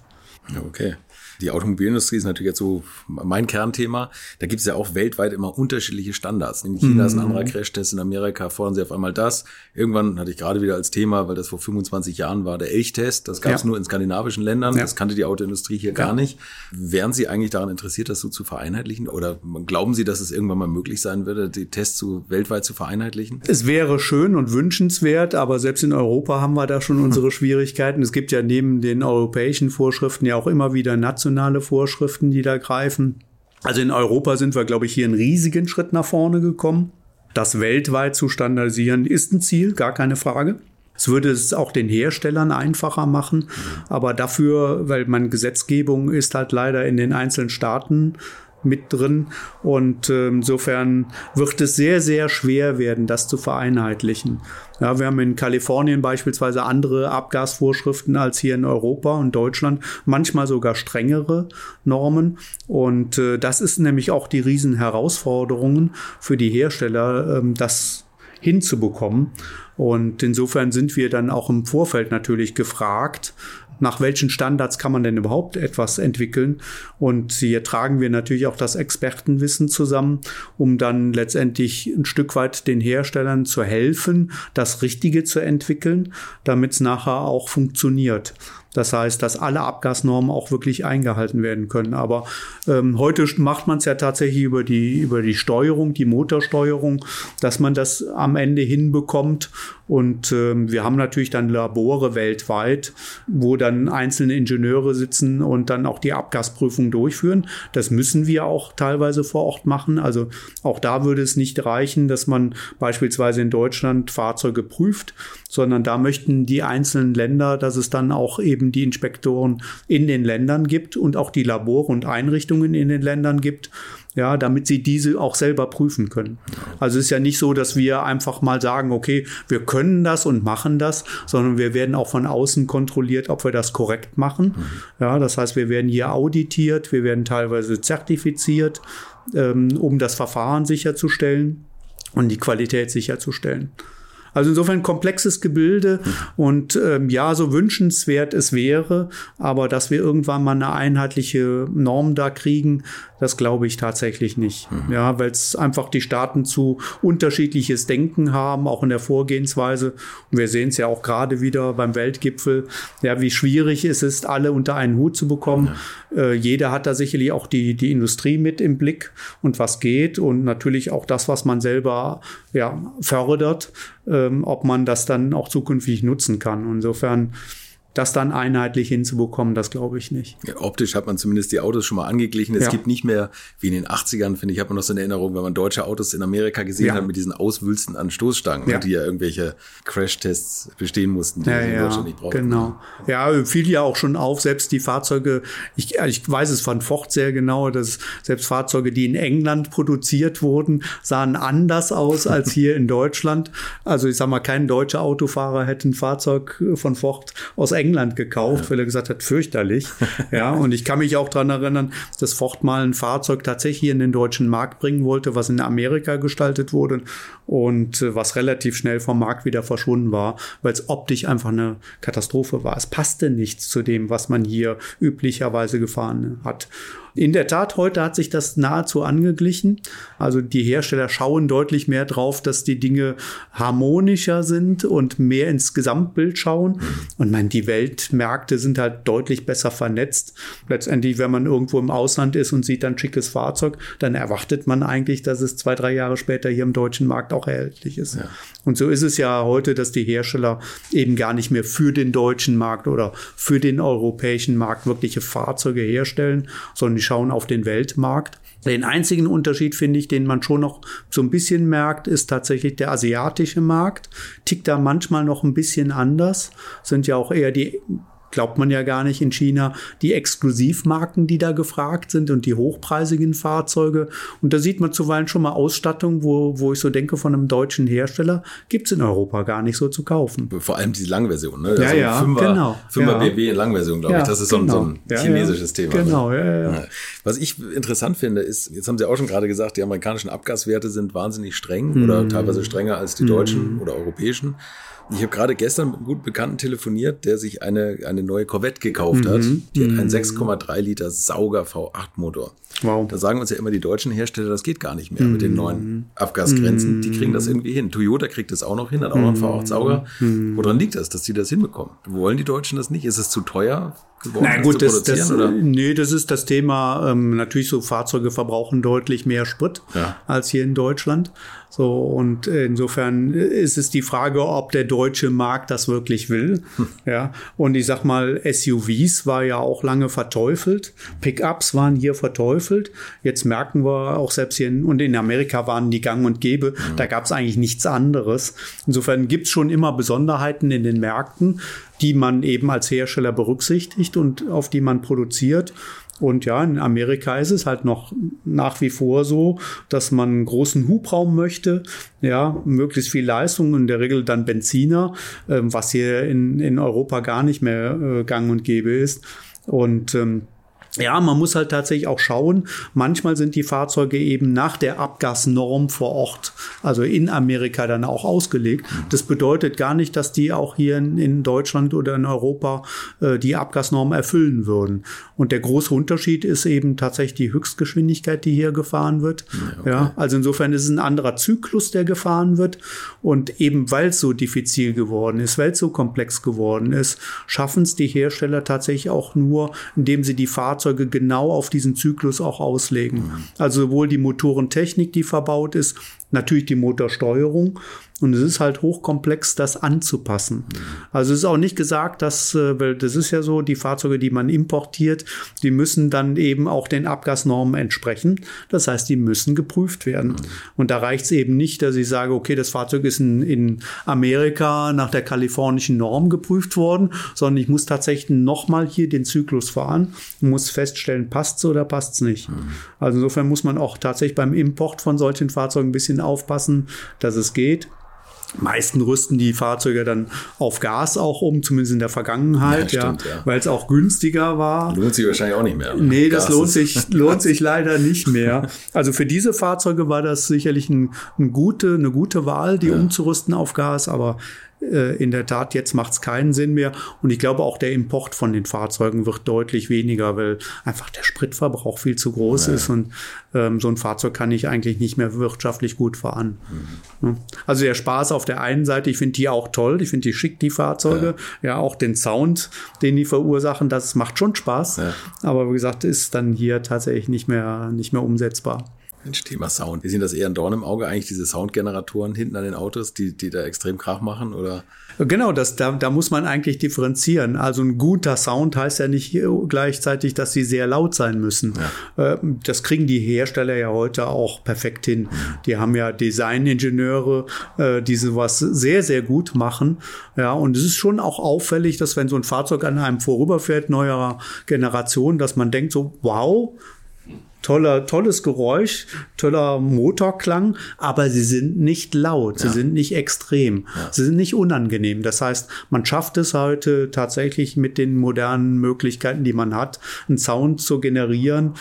Okay die Automobilindustrie ist natürlich jetzt so mein Kernthema. Da gibt es ja auch weltweit immer unterschiedliche Standards. In China mhm. ist ein anderer Crashtest, in Amerika fordern sie auf einmal das. Irgendwann hatte ich gerade wieder als Thema, weil das vor 25 Jahren war, der Elchtest. Das gab es ja. nur in skandinavischen Ländern. Ja. Das kannte die Autoindustrie hier ja. gar nicht. Wären Sie eigentlich daran interessiert, das so zu vereinheitlichen? Oder glauben Sie, dass es irgendwann mal möglich sein würde, die Tests so weltweit zu vereinheitlichen? Es wäre schön und wünschenswert, aber selbst in Europa haben wir da schon unsere Schwierigkeiten. Es gibt ja neben den europäischen Vorschriften ja auch immer wieder nationale nationale Vorschriften, die da greifen. Also in Europa sind wir, glaube ich, hier einen riesigen Schritt nach vorne gekommen. Das weltweit zu standardisieren ist ein Ziel, gar keine Frage. Es würde es auch den Herstellern einfacher machen, aber dafür, weil man Gesetzgebung ist halt leider in den einzelnen Staaten mit drin. Und äh, insofern wird es sehr, sehr schwer werden, das zu vereinheitlichen. Ja, wir haben in Kalifornien beispielsweise andere Abgasvorschriften als hier in Europa und Deutschland, manchmal sogar strengere Normen. Und äh, das ist nämlich auch die Riesenherausforderungen für die Hersteller, äh, das hinzubekommen. Und insofern sind wir dann auch im Vorfeld natürlich gefragt, nach welchen Standards kann man denn überhaupt etwas entwickeln. Und hier tragen wir natürlich auch das Expertenwissen zusammen, um dann letztendlich ein Stück weit den Herstellern zu helfen, das Richtige zu entwickeln, damit es nachher auch funktioniert. Das heißt, dass alle Abgasnormen auch wirklich eingehalten werden können. Aber ähm, heute macht man es ja tatsächlich über die, über die Steuerung, die Motorsteuerung, dass man das am Ende hinbekommt. Und ähm, wir haben natürlich dann Labore weltweit, wo dann einzelne Ingenieure sitzen und dann auch die Abgasprüfung durchführen. Das müssen wir auch teilweise vor Ort machen. Also auch da würde es nicht reichen, dass man beispielsweise in Deutschland Fahrzeuge prüft, sondern da möchten die einzelnen Länder, dass es dann auch eben die Inspektoren in den Ländern gibt und auch die Labore und Einrichtungen in den Ländern gibt, ja, damit sie diese auch selber prüfen können. Also es ist ja nicht so, dass wir einfach mal sagen, okay, wir können das und machen das, sondern wir werden auch von außen kontrolliert, ob wir das korrekt machen. Ja, das heißt, wir werden hier auditiert, wir werden teilweise zertifiziert, ähm, um das Verfahren sicherzustellen und die Qualität sicherzustellen. Also insofern komplexes Gebilde und ähm, ja, so wünschenswert es wäre, aber dass wir irgendwann mal eine einheitliche Norm da kriegen, das glaube ich tatsächlich nicht. Mhm. Ja, weil es einfach die Staaten zu unterschiedliches Denken haben, auch in der Vorgehensweise. Und wir sehen es ja auch gerade wieder beim Weltgipfel, ja, wie schwierig es ist, alle unter einen Hut zu bekommen. Ja. Äh, jeder hat da sicherlich auch die, die Industrie mit im Blick und was geht und natürlich auch das, was man selber ja, fördert, ähm, ob man das dann auch zukünftig nutzen kann. Insofern das dann einheitlich hinzubekommen, das glaube ich nicht. Ja, optisch hat man zumindest die Autos schon mal angeglichen. Es ja. gibt nicht mehr, wie in den 80ern, finde ich, hat man noch so eine Erinnerung, wenn man deutsche Autos in Amerika gesehen ja. hat mit diesen Auswülsten an Stoßstangen, ne, die ja irgendwelche Crash-Tests bestehen mussten, die ja, in Deutschland nicht brauchten. Genau. Ja, fiel ja auch schon auf, selbst die Fahrzeuge, ich, ich weiß es von Ford sehr genau, dass selbst Fahrzeuge, die in England produziert wurden, sahen anders aus als hier in Deutschland. Also ich sag mal, kein deutscher Autofahrer hätte ein Fahrzeug von Ford aus England gekauft, ja. weil er gesagt hat, fürchterlich. ja, und ich kann mich auch daran erinnern, dass Ford mal ein Fahrzeug tatsächlich in den deutschen Markt bringen wollte, was in Amerika gestaltet wurde und äh, was relativ schnell vom Markt wieder verschwunden war, weil es optisch einfach eine Katastrophe war. Es passte nichts zu dem, was man hier üblicherweise gefahren hat. In der Tat, heute hat sich das nahezu angeglichen. Also die Hersteller schauen deutlich mehr drauf, dass die Dinge harmonischer sind und mehr ins Gesamtbild schauen. Und man, die Weltmärkte sind halt deutlich besser vernetzt. Letztendlich, wenn man irgendwo im Ausland ist und sieht dann schickes Fahrzeug, dann erwartet man eigentlich, dass es zwei, drei Jahre später hier im deutschen Markt auch erhältlich ist. Ja. Und so ist es ja heute, dass die Hersteller eben gar nicht mehr für den deutschen Markt oder für den europäischen Markt wirkliche Fahrzeuge herstellen, sondern die schauen auf den Weltmarkt. Den einzigen Unterschied, finde ich, den man schon noch so ein bisschen merkt, ist tatsächlich der asiatische Markt. Tickt da manchmal noch ein bisschen anders. Sind ja auch eher die glaubt man ja gar nicht in China, die Exklusivmarken, die da gefragt sind und die hochpreisigen Fahrzeuge. Und da sieht man zuweilen schon mal Ausstattung, wo, wo ich so denke, von einem deutschen Hersteller gibt's in Europa gar nicht so zu kaufen. Vor allem die Langversion, ne? Ja, also ja, Fünfer, genau. Fünfer ja. BB Langversion, glaube ja, ich. Das ist genau. so ein, so ein chinesisches ja, Thema. Genau, ja, ja. Was ich interessant finde, ist, jetzt haben Sie auch schon gerade gesagt, die amerikanischen Abgaswerte sind wahnsinnig streng mhm. oder teilweise strenger als die deutschen mhm. oder europäischen. Ich habe gerade gestern mit einem guten Bekannten telefoniert, der sich eine, eine neue Corvette gekauft hat. Mhm. Die hat einen 6,3 mhm. Liter Sauger V8 Motor. Wow. Da sagen uns ja immer die deutschen Hersteller, das geht gar nicht mehr mhm. mit den neuen mhm. Abgasgrenzen. Die kriegen das mhm. irgendwie hin. Toyota kriegt das auch noch hin, hat auch noch einen V8 Sauger. Woran liegt das, dass die das hinbekommen? Wollen die Deutschen das nicht? Ist es zu teuer? Geworden Na gut, das, das, oder? nee, das ist das Thema. Ähm, natürlich so Fahrzeuge verbrauchen deutlich mehr Sprit ja. als hier in Deutschland. So, und insofern ist es die Frage, ob der deutsche Markt das wirklich will. Hm. Ja, und ich sag mal, SUVs war ja auch lange verteufelt. Pickups waren hier verteufelt. Jetzt merken wir auch selbst hier in, und in Amerika waren die gang und gäbe. Mhm. Da gab es eigentlich nichts anderes. Insofern gibt's schon immer Besonderheiten in den Märkten, die man eben als Hersteller berücksichtigt und auf die man produziert. Und ja, in Amerika ist es halt noch nach wie vor so, dass man einen großen Hubraum möchte, ja, möglichst viel Leistung, in der Regel dann Benziner, äh, was hier in, in Europa gar nicht mehr äh, gang und gäbe ist. Und ähm, ja, man muss halt tatsächlich auch schauen. Manchmal sind die Fahrzeuge eben nach der Abgasnorm vor Ort, also in Amerika dann auch ausgelegt. Das bedeutet gar nicht, dass die auch hier in, Deutschland oder in Europa äh, die Abgasnorm erfüllen würden. Und der große Unterschied ist eben tatsächlich die Höchstgeschwindigkeit, die hier gefahren wird. Ja, okay. ja also insofern ist es ein anderer Zyklus, der gefahren wird. Und eben weil es so diffizil geworden ist, weil es so komplex geworden ist, schaffen es die Hersteller tatsächlich auch nur, indem sie die Fahrzeuge Fahrzeuge genau auf diesen Zyklus auch auslegen. Mhm. Also sowohl die Motorentechnik, die verbaut ist, natürlich die Motorsteuerung und es ist halt hochkomplex, das anzupassen. Mhm. Also es ist auch nicht gesagt, dass, äh, weil das ist ja so, die Fahrzeuge, die man importiert, die müssen dann eben auch den Abgasnormen entsprechen. Das heißt, die müssen geprüft werden. Mhm. Und da reicht es eben nicht, dass ich sage, okay, das Fahrzeug ist in, in Amerika nach der kalifornischen Norm geprüft worden, sondern ich muss tatsächlich nochmal hier den Zyklus fahren und muss feststellen, passt es oder passt es nicht. Mhm. Also insofern muss man auch tatsächlich beim Import von solchen Fahrzeugen ein bisschen aufpassen, dass es geht meisten rüsten die Fahrzeuge dann auf Gas auch um, zumindest in der Vergangenheit, ja, ja, ja. weil es auch günstiger war. Lohnt sich wahrscheinlich auch nicht mehr. Ne? Nee, das Gas lohnt sich, lohnt sich leider nicht mehr. Also für diese Fahrzeuge war das sicherlich ein, ein gute, eine gute Wahl, die ja. umzurüsten auf Gas, aber äh, in der Tat, jetzt macht es keinen Sinn mehr. Und ich glaube, auch der Import von den Fahrzeugen wird deutlich weniger, weil einfach der Spritverbrauch viel zu groß ja. ist und ähm, so ein Fahrzeug kann ich eigentlich nicht mehr wirtschaftlich gut fahren. Mhm. Also der Spaß auf der einen Seite, ich finde die auch toll, ich finde die schick, die Fahrzeuge. Ja. ja. auch den Sound, den die verursachen, das macht schon Spaß. Ja. Aber wie gesagt, ist dann hier tatsächlich nicht mehr, nicht mehr umsetzbar. Mensch, Thema Sound. Wie sind das eher ein Dorn im Auge eigentlich, diese Soundgeneratoren hinten an den Autos, die, die da extrem Krach machen? Oder? Genau, das, da, da muss man eigentlich differenzieren. Also ein guter Sound heißt ja nicht gleichzeitig, dass sie sehr laut sein müssen. Ja. Ähm, das kriegen die Hersteller ja heute auch perfekt hin. Die haben ja Designingenieure, äh, die sowas sehr, sehr gut machen. Ja, und es ist schon auch auffällig, dass wenn so ein Fahrzeug an einem vorüberfährt, neuerer Generation, dass man denkt so, wow, toller, tolles Geräusch, toller Motorklang, aber sie sind nicht laut, sie ja. sind nicht extrem, ja. sie sind nicht unangenehm. Das heißt, man schafft es heute tatsächlich mit den modernen Möglichkeiten, die man hat, einen Sound zu generieren,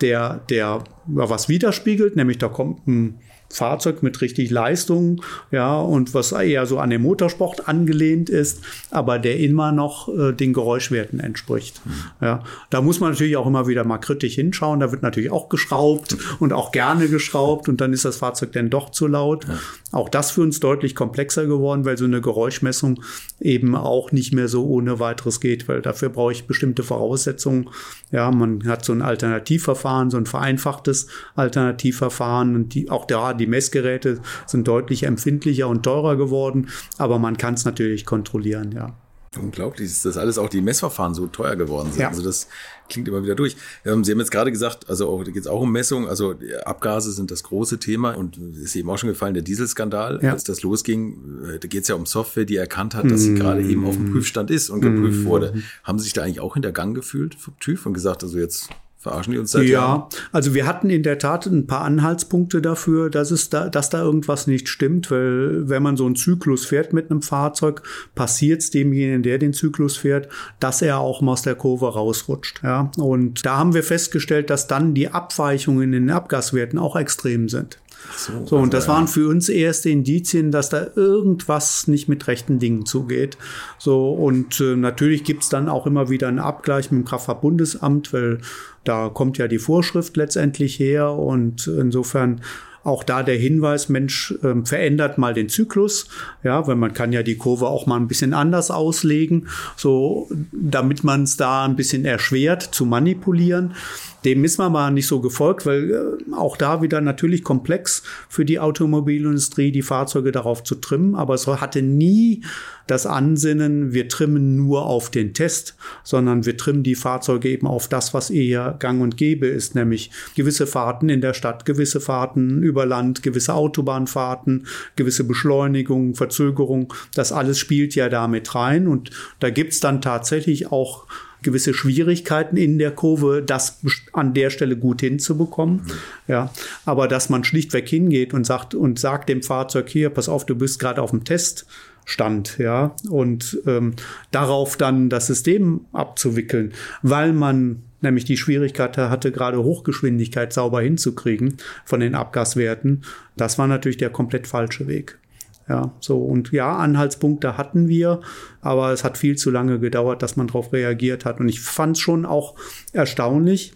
der, der was widerspiegelt, nämlich da kommt ein Fahrzeug mit richtig Leistung, ja, und was eher so an den Motorsport angelehnt ist, aber der immer noch äh, den Geräuschwerten entspricht. Mhm. Ja, da muss man natürlich auch immer wieder mal kritisch hinschauen. Da wird natürlich auch geschraubt und auch gerne geschraubt und dann ist das Fahrzeug dann doch zu laut. Ja. Auch das für uns deutlich komplexer geworden, weil so eine Geräuschmessung eben auch nicht mehr so ohne weiteres geht, weil dafür brauche ich bestimmte Voraussetzungen. Ja, man hat so ein Alternativverfahren, so ein vereinfachtes Alternativverfahren und die, auch da die Messgeräte sind deutlich empfindlicher und teurer geworden, aber man kann es natürlich kontrollieren, ja. Unglaublich, dass alles auch die Messverfahren so teuer geworden sind. Ja. Also das klingt immer wieder durch. Ähm, Sie haben jetzt gerade gesagt, also da geht es auch um Messung. Also Abgase sind das große Thema und ist eben auch schon gefallen, der Dieselskandal, ja. als das losging, äh, da geht es ja um Software, die erkannt hat, dass sie mm. gerade eben auf dem Prüfstand ist und geprüft mm. wurde. Haben Sie sich da eigentlich auch hintergangen gefühlt vom TÜV und gesagt, also jetzt Verarschen die uns seit Ja, Jahren? also wir hatten in der Tat ein paar Anhaltspunkte dafür, dass es da, dass da irgendwas nicht stimmt, weil wenn man so einen Zyklus fährt mit einem Fahrzeug, passiert es demjenigen, der den Zyklus fährt, dass er auch mal aus der Kurve rausrutscht. Ja, und da haben wir festgestellt, dass dann die Abweichungen in den Abgaswerten auch extrem sind. So, so, und das also, waren für uns erste Indizien, dass da irgendwas nicht mit rechten Dingen zugeht. So, und äh, natürlich gibt's dann auch immer wieder einen Abgleich mit dem Kraftfahrtbundesamt, weil da kommt ja die Vorschrift letztendlich her. Und insofern auch da der Hinweis, Mensch, äh, verändert mal den Zyklus, ja, weil man kann ja die Kurve auch mal ein bisschen anders auslegen, so damit man es da ein bisschen erschwert zu manipulieren. Dem ist man mal nicht so gefolgt, weil äh, auch da wieder natürlich komplex für die Automobilindustrie, die Fahrzeuge darauf zu trimmen. Aber es hatte nie das Ansinnen, wir trimmen nur auf den Test, sondern wir trimmen die Fahrzeuge eben auf das, was eher gang und gäbe ist, nämlich gewisse Fahrten in der Stadt, gewisse Fahrten über Land, gewisse Autobahnfahrten, gewisse Beschleunigung, Verzögerung. Das alles spielt ja damit rein. Und da gibt's dann tatsächlich auch gewisse Schwierigkeiten in der Kurve, das an der Stelle gut hinzubekommen. Mhm. Ja, aber dass man schlichtweg hingeht und sagt und sagt dem Fahrzeug hier, pass auf, du bist gerade auf dem Teststand, ja, und ähm, darauf dann das System abzuwickeln, weil man nämlich die Schwierigkeit hatte, gerade Hochgeschwindigkeit sauber hinzukriegen von den Abgaswerten. Das war natürlich der komplett falsche Weg. Ja, so und ja, Anhaltspunkte hatten wir, aber es hat viel zu lange gedauert, dass man darauf reagiert hat. Und ich fand es schon auch erstaunlich,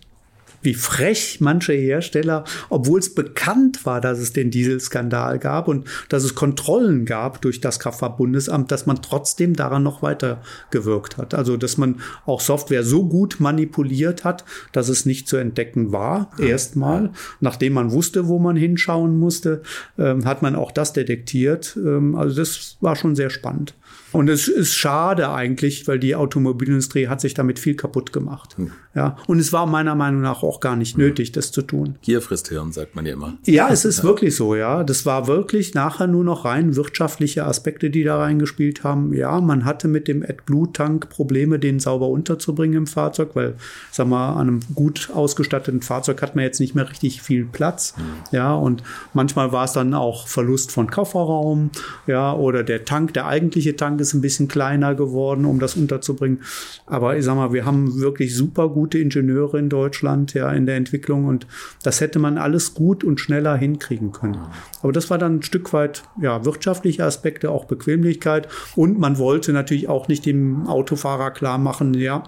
wie frech manche Hersteller, obwohl es bekannt war, dass es den Dieselskandal gab und dass es Kontrollen gab durch das Kraftfahrtbundesamt, dass man trotzdem daran noch weiter gewirkt hat. Also, dass man auch Software so gut manipuliert hat, dass es nicht zu entdecken war, erstmal. Nachdem man wusste, wo man hinschauen musste, ähm, hat man auch das detektiert. Ähm, also, das war schon sehr spannend. Und es ist schade eigentlich, weil die Automobilindustrie hat sich damit viel kaputt gemacht. Hm. Ja, und es war meiner Meinung nach auch gar nicht nötig, das zu tun. Gier frisst Hirn, sagt man ja immer. Ja, es ist ja. wirklich so, ja. Das war wirklich nachher nur noch rein wirtschaftliche Aspekte, die da reingespielt haben. Ja, man hatte mit dem AdBlue-Tank Probleme, den sauber unterzubringen im Fahrzeug, weil, sag mal, an einem gut ausgestatteten Fahrzeug hat man jetzt nicht mehr richtig viel Platz. Hm. Ja, und manchmal war es dann auch Verlust von Kofferraum, ja, oder der Tank, der eigentliche Tank ist ein bisschen kleiner geworden, um das unterzubringen. Aber ich sag mal, wir haben wirklich super gute Ingenieure in Deutschland, ja, in der Entwicklung und das hätte man alles gut und schneller hinkriegen können. Aber das war dann ein Stück weit, ja, wirtschaftliche Aspekte, auch Bequemlichkeit und man wollte natürlich auch nicht dem Autofahrer klar machen, ja,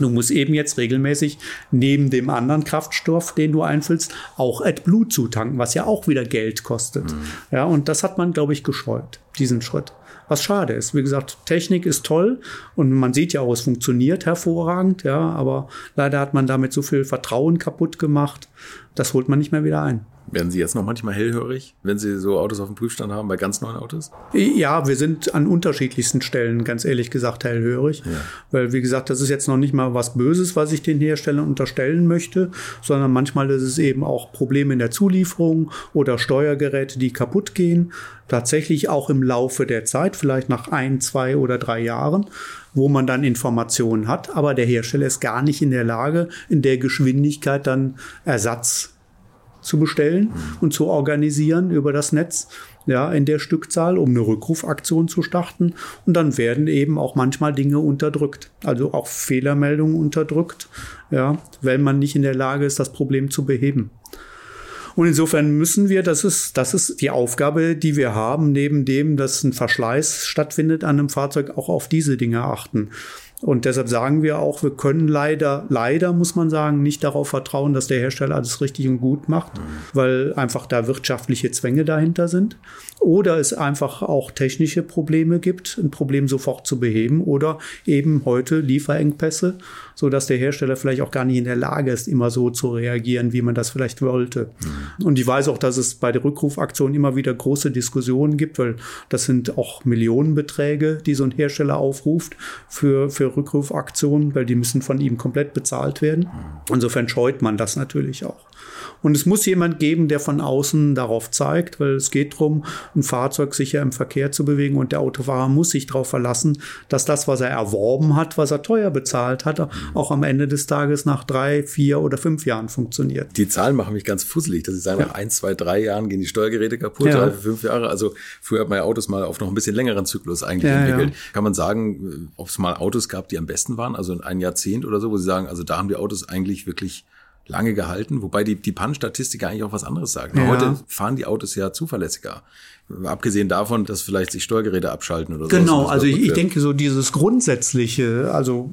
Du musst eben jetzt regelmäßig neben dem anderen Kraftstoff, den du einfüllst, auch AdBlue zutanken, was ja auch wieder Geld kostet. Mhm. Ja, und das hat man, glaube ich, gescheut, diesen Schritt was schade ist. Wie gesagt, Technik ist toll und man sieht ja auch, es funktioniert hervorragend, ja, aber leider hat man damit so viel Vertrauen kaputt gemacht, das holt man nicht mehr wieder ein. Werden Sie jetzt noch manchmal hellhörig, wenn Sie so Autos auf dem Prüfstand haben, bei ganz neuen Autos? Ja, wir sind an unterschiedlichsten Stellen, ganz ehrlich gesagt, hellhörig. Ja. Weil, wie gesagt, das ist jetzt noch nicht mal was Böses, was ich den Herstellern unterstellen möchte, sondern manchmal ist es eben auch Probleme in der Zulieferung oder Steuergeräte, die kaputt gehen. Tatsächlich auch im Laufe der Zeit, vielleicht nach ein, zwei oder drei Jahren, wo man dann Informationen hat, aber der Hersteller ist gar nicht in der Lage, in der Geschwindigkeit dann Ersatz zu bestellen und zu organisieren über das Netz, ja, in der Stückzahl, um eine Rückrufaktion zu starten. Und dann werden eben auch manchmal Dinge unterdrückt, also auch Fehlermeldungen unterdrückt, ja, wenn man nicht in der Lage ist, das Problem zu beheben. Und insofern müssen wir, das ist, das ist die Aufgabe, die wir haben, neben dem, dass ein Verschleiß stattfindet an einem Fahrzeug, auch auf diese Dinge achten. Und deshalb sagen wir auch, wir können leider, leider muss man sagen, nicht darauf vertrauen, dass der Hersteller alles richtig und gut macht, mhm. weil einfach da wirtschaftliche Zwänge dahinter sind. Oder es einfach auch technische Probleme gibt, ein Problem sofort zu beheben oder eben heute Lieferengpässe, so dass der Hersteller vielleicht auch gar nicht in der Lage ist, immer so zu reagieren, wie man das vielleicht wollte. Mhm. Und ich weiß auch, dass es bei der Rückrufaktion immer wieder große Diskussionen gibt, weil das sind auch Millionenbeträge, die so ein Hersteller aufruft für, für Rückrufaktionen, weil die müssen von ihm komplett bezahlt werden. Mhm. Insofern scheut man das natürlich auch. Und es muss jemand geben, der von außen darauf zeigt, weil es geht darum, ein Fahrzeug sicher im Verkehr zu bewegen und der Autofahrer muss sich darauf verlassen, dass das, was er erworben hat, was er teuer bezahlt hat, auch am Ende des Tages nach drei, vier oder fünf Jahren funktioniert. Die Zahlen machen mich ganz fusselig, dass sie sagen, ja. nach ein, zwei, drei Jahren gehen die Steuergeräte kaputt, ja. drei, fünf Jahre. Also früher hat man ja Autos mal auf noch ein bisschen längeren Zyklus eigentlich ja, entwickelt. Kann man sagen, ob es mal Autos gab, die am besten waren, also ein Jahrzehnt oder so, wo sie sagen, also da haben die Autos eigentlich wirklich lange gehalten, wobei die, die PAN-Statistik eigentlich auch was anderes sagt. Ja. Heute fahren die Autos ja zuverlässiger. Abgesehen davon, dass vielleicht sich Steuergeräte abschalten oder so. Genau, also ich, ich denke so dieses grundsätzliche, also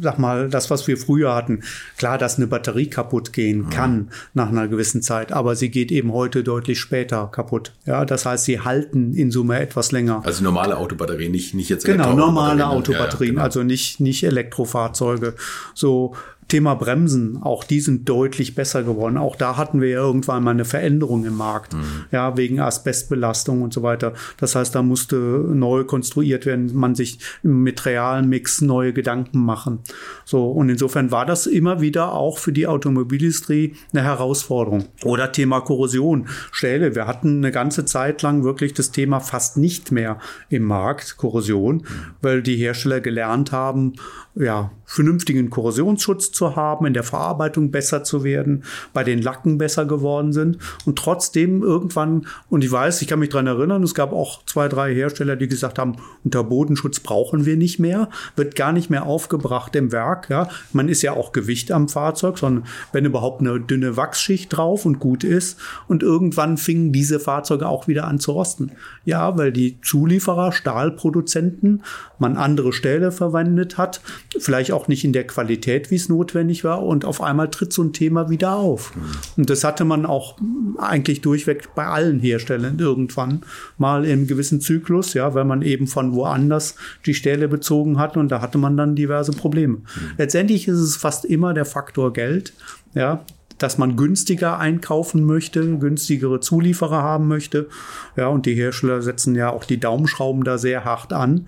sag mal, das, was wir früher hatten, klar, dass eine Batterie kaputt gehen kann ja. nach einer gewissen Zeit, aber sie geht eben heute deutlich später kaputt. Ja, das heißt, sie halten in Summe etwas länger. Also normale Autobatterien, nicht, nicht jetzt Genau, normale Autobatterien, ja, ja, genau. also nicht, nicht Elektrofahrzeuge. So, Thema Bremsen, auch die sind deutlich besser geworden. Auch da hatten wir ja irgendwann mal eine Veränderung im Markt, mhm. ja, wegen Asbestbelastung und so weiter. Das heißt, da musste neu konstruiert werden, man sich im Materialmix neue Gedanken machen. So, und insofern war das immer wieder auch für die Automobilindustrie eine Herausforderung. Oder Thema Korrosion, Stähle. Wir hatten eine ganze Zeit lang wirklich das Thema fast nicht mehr im Markt, Korrosion, mhm. weil die Hersteller gelernt haben, ja, vernünftigen Korrosionsschutz zu haben, in der Verarbeitung besser zu werden, bei den Lacken besser geworden sind und trotzdem irgendwann, und ich weiß, ich kann mich dran erinnern, es gab auch zwei, drei Hersteller, die gesagt haben, unter Bodenschutz brauchen wir nicht mehr, wird gar nicht mehr aufgebracht im Werk, ja. Man ist ja auch Gewicht am Fahrzeug, sondern wenn überhaupt eine dünne Wachsschicht drauf und gut ist und irgendwann fingen diese Fahrzeuge auch wieder an zu rosten. Ja, weil die Zulieferer, Stahlproduzenten, man andere Stähle verwendet hat, vielleicht auch nicht in der Qualität, wie es notwendig war. Und auf einmal tritt so ein Thema wieder auf. Mhm. Und das hatte man auch eigentlich durchweg bei allen Herstellern irgendwann mal im gewissen Zyklus, ja, weil man eben von woanders die Stähle bezogen hat und da hatte man dann diverse Probleme. Mhm. Letztendlich ist es fast immer der Faktor Geld, ja, dass man günstiger einkaufen möchte, günstigere Zulieferer haben möchte. Ja, und die Hersteller setzen ja auch die Daumenschrauben da sehr hart an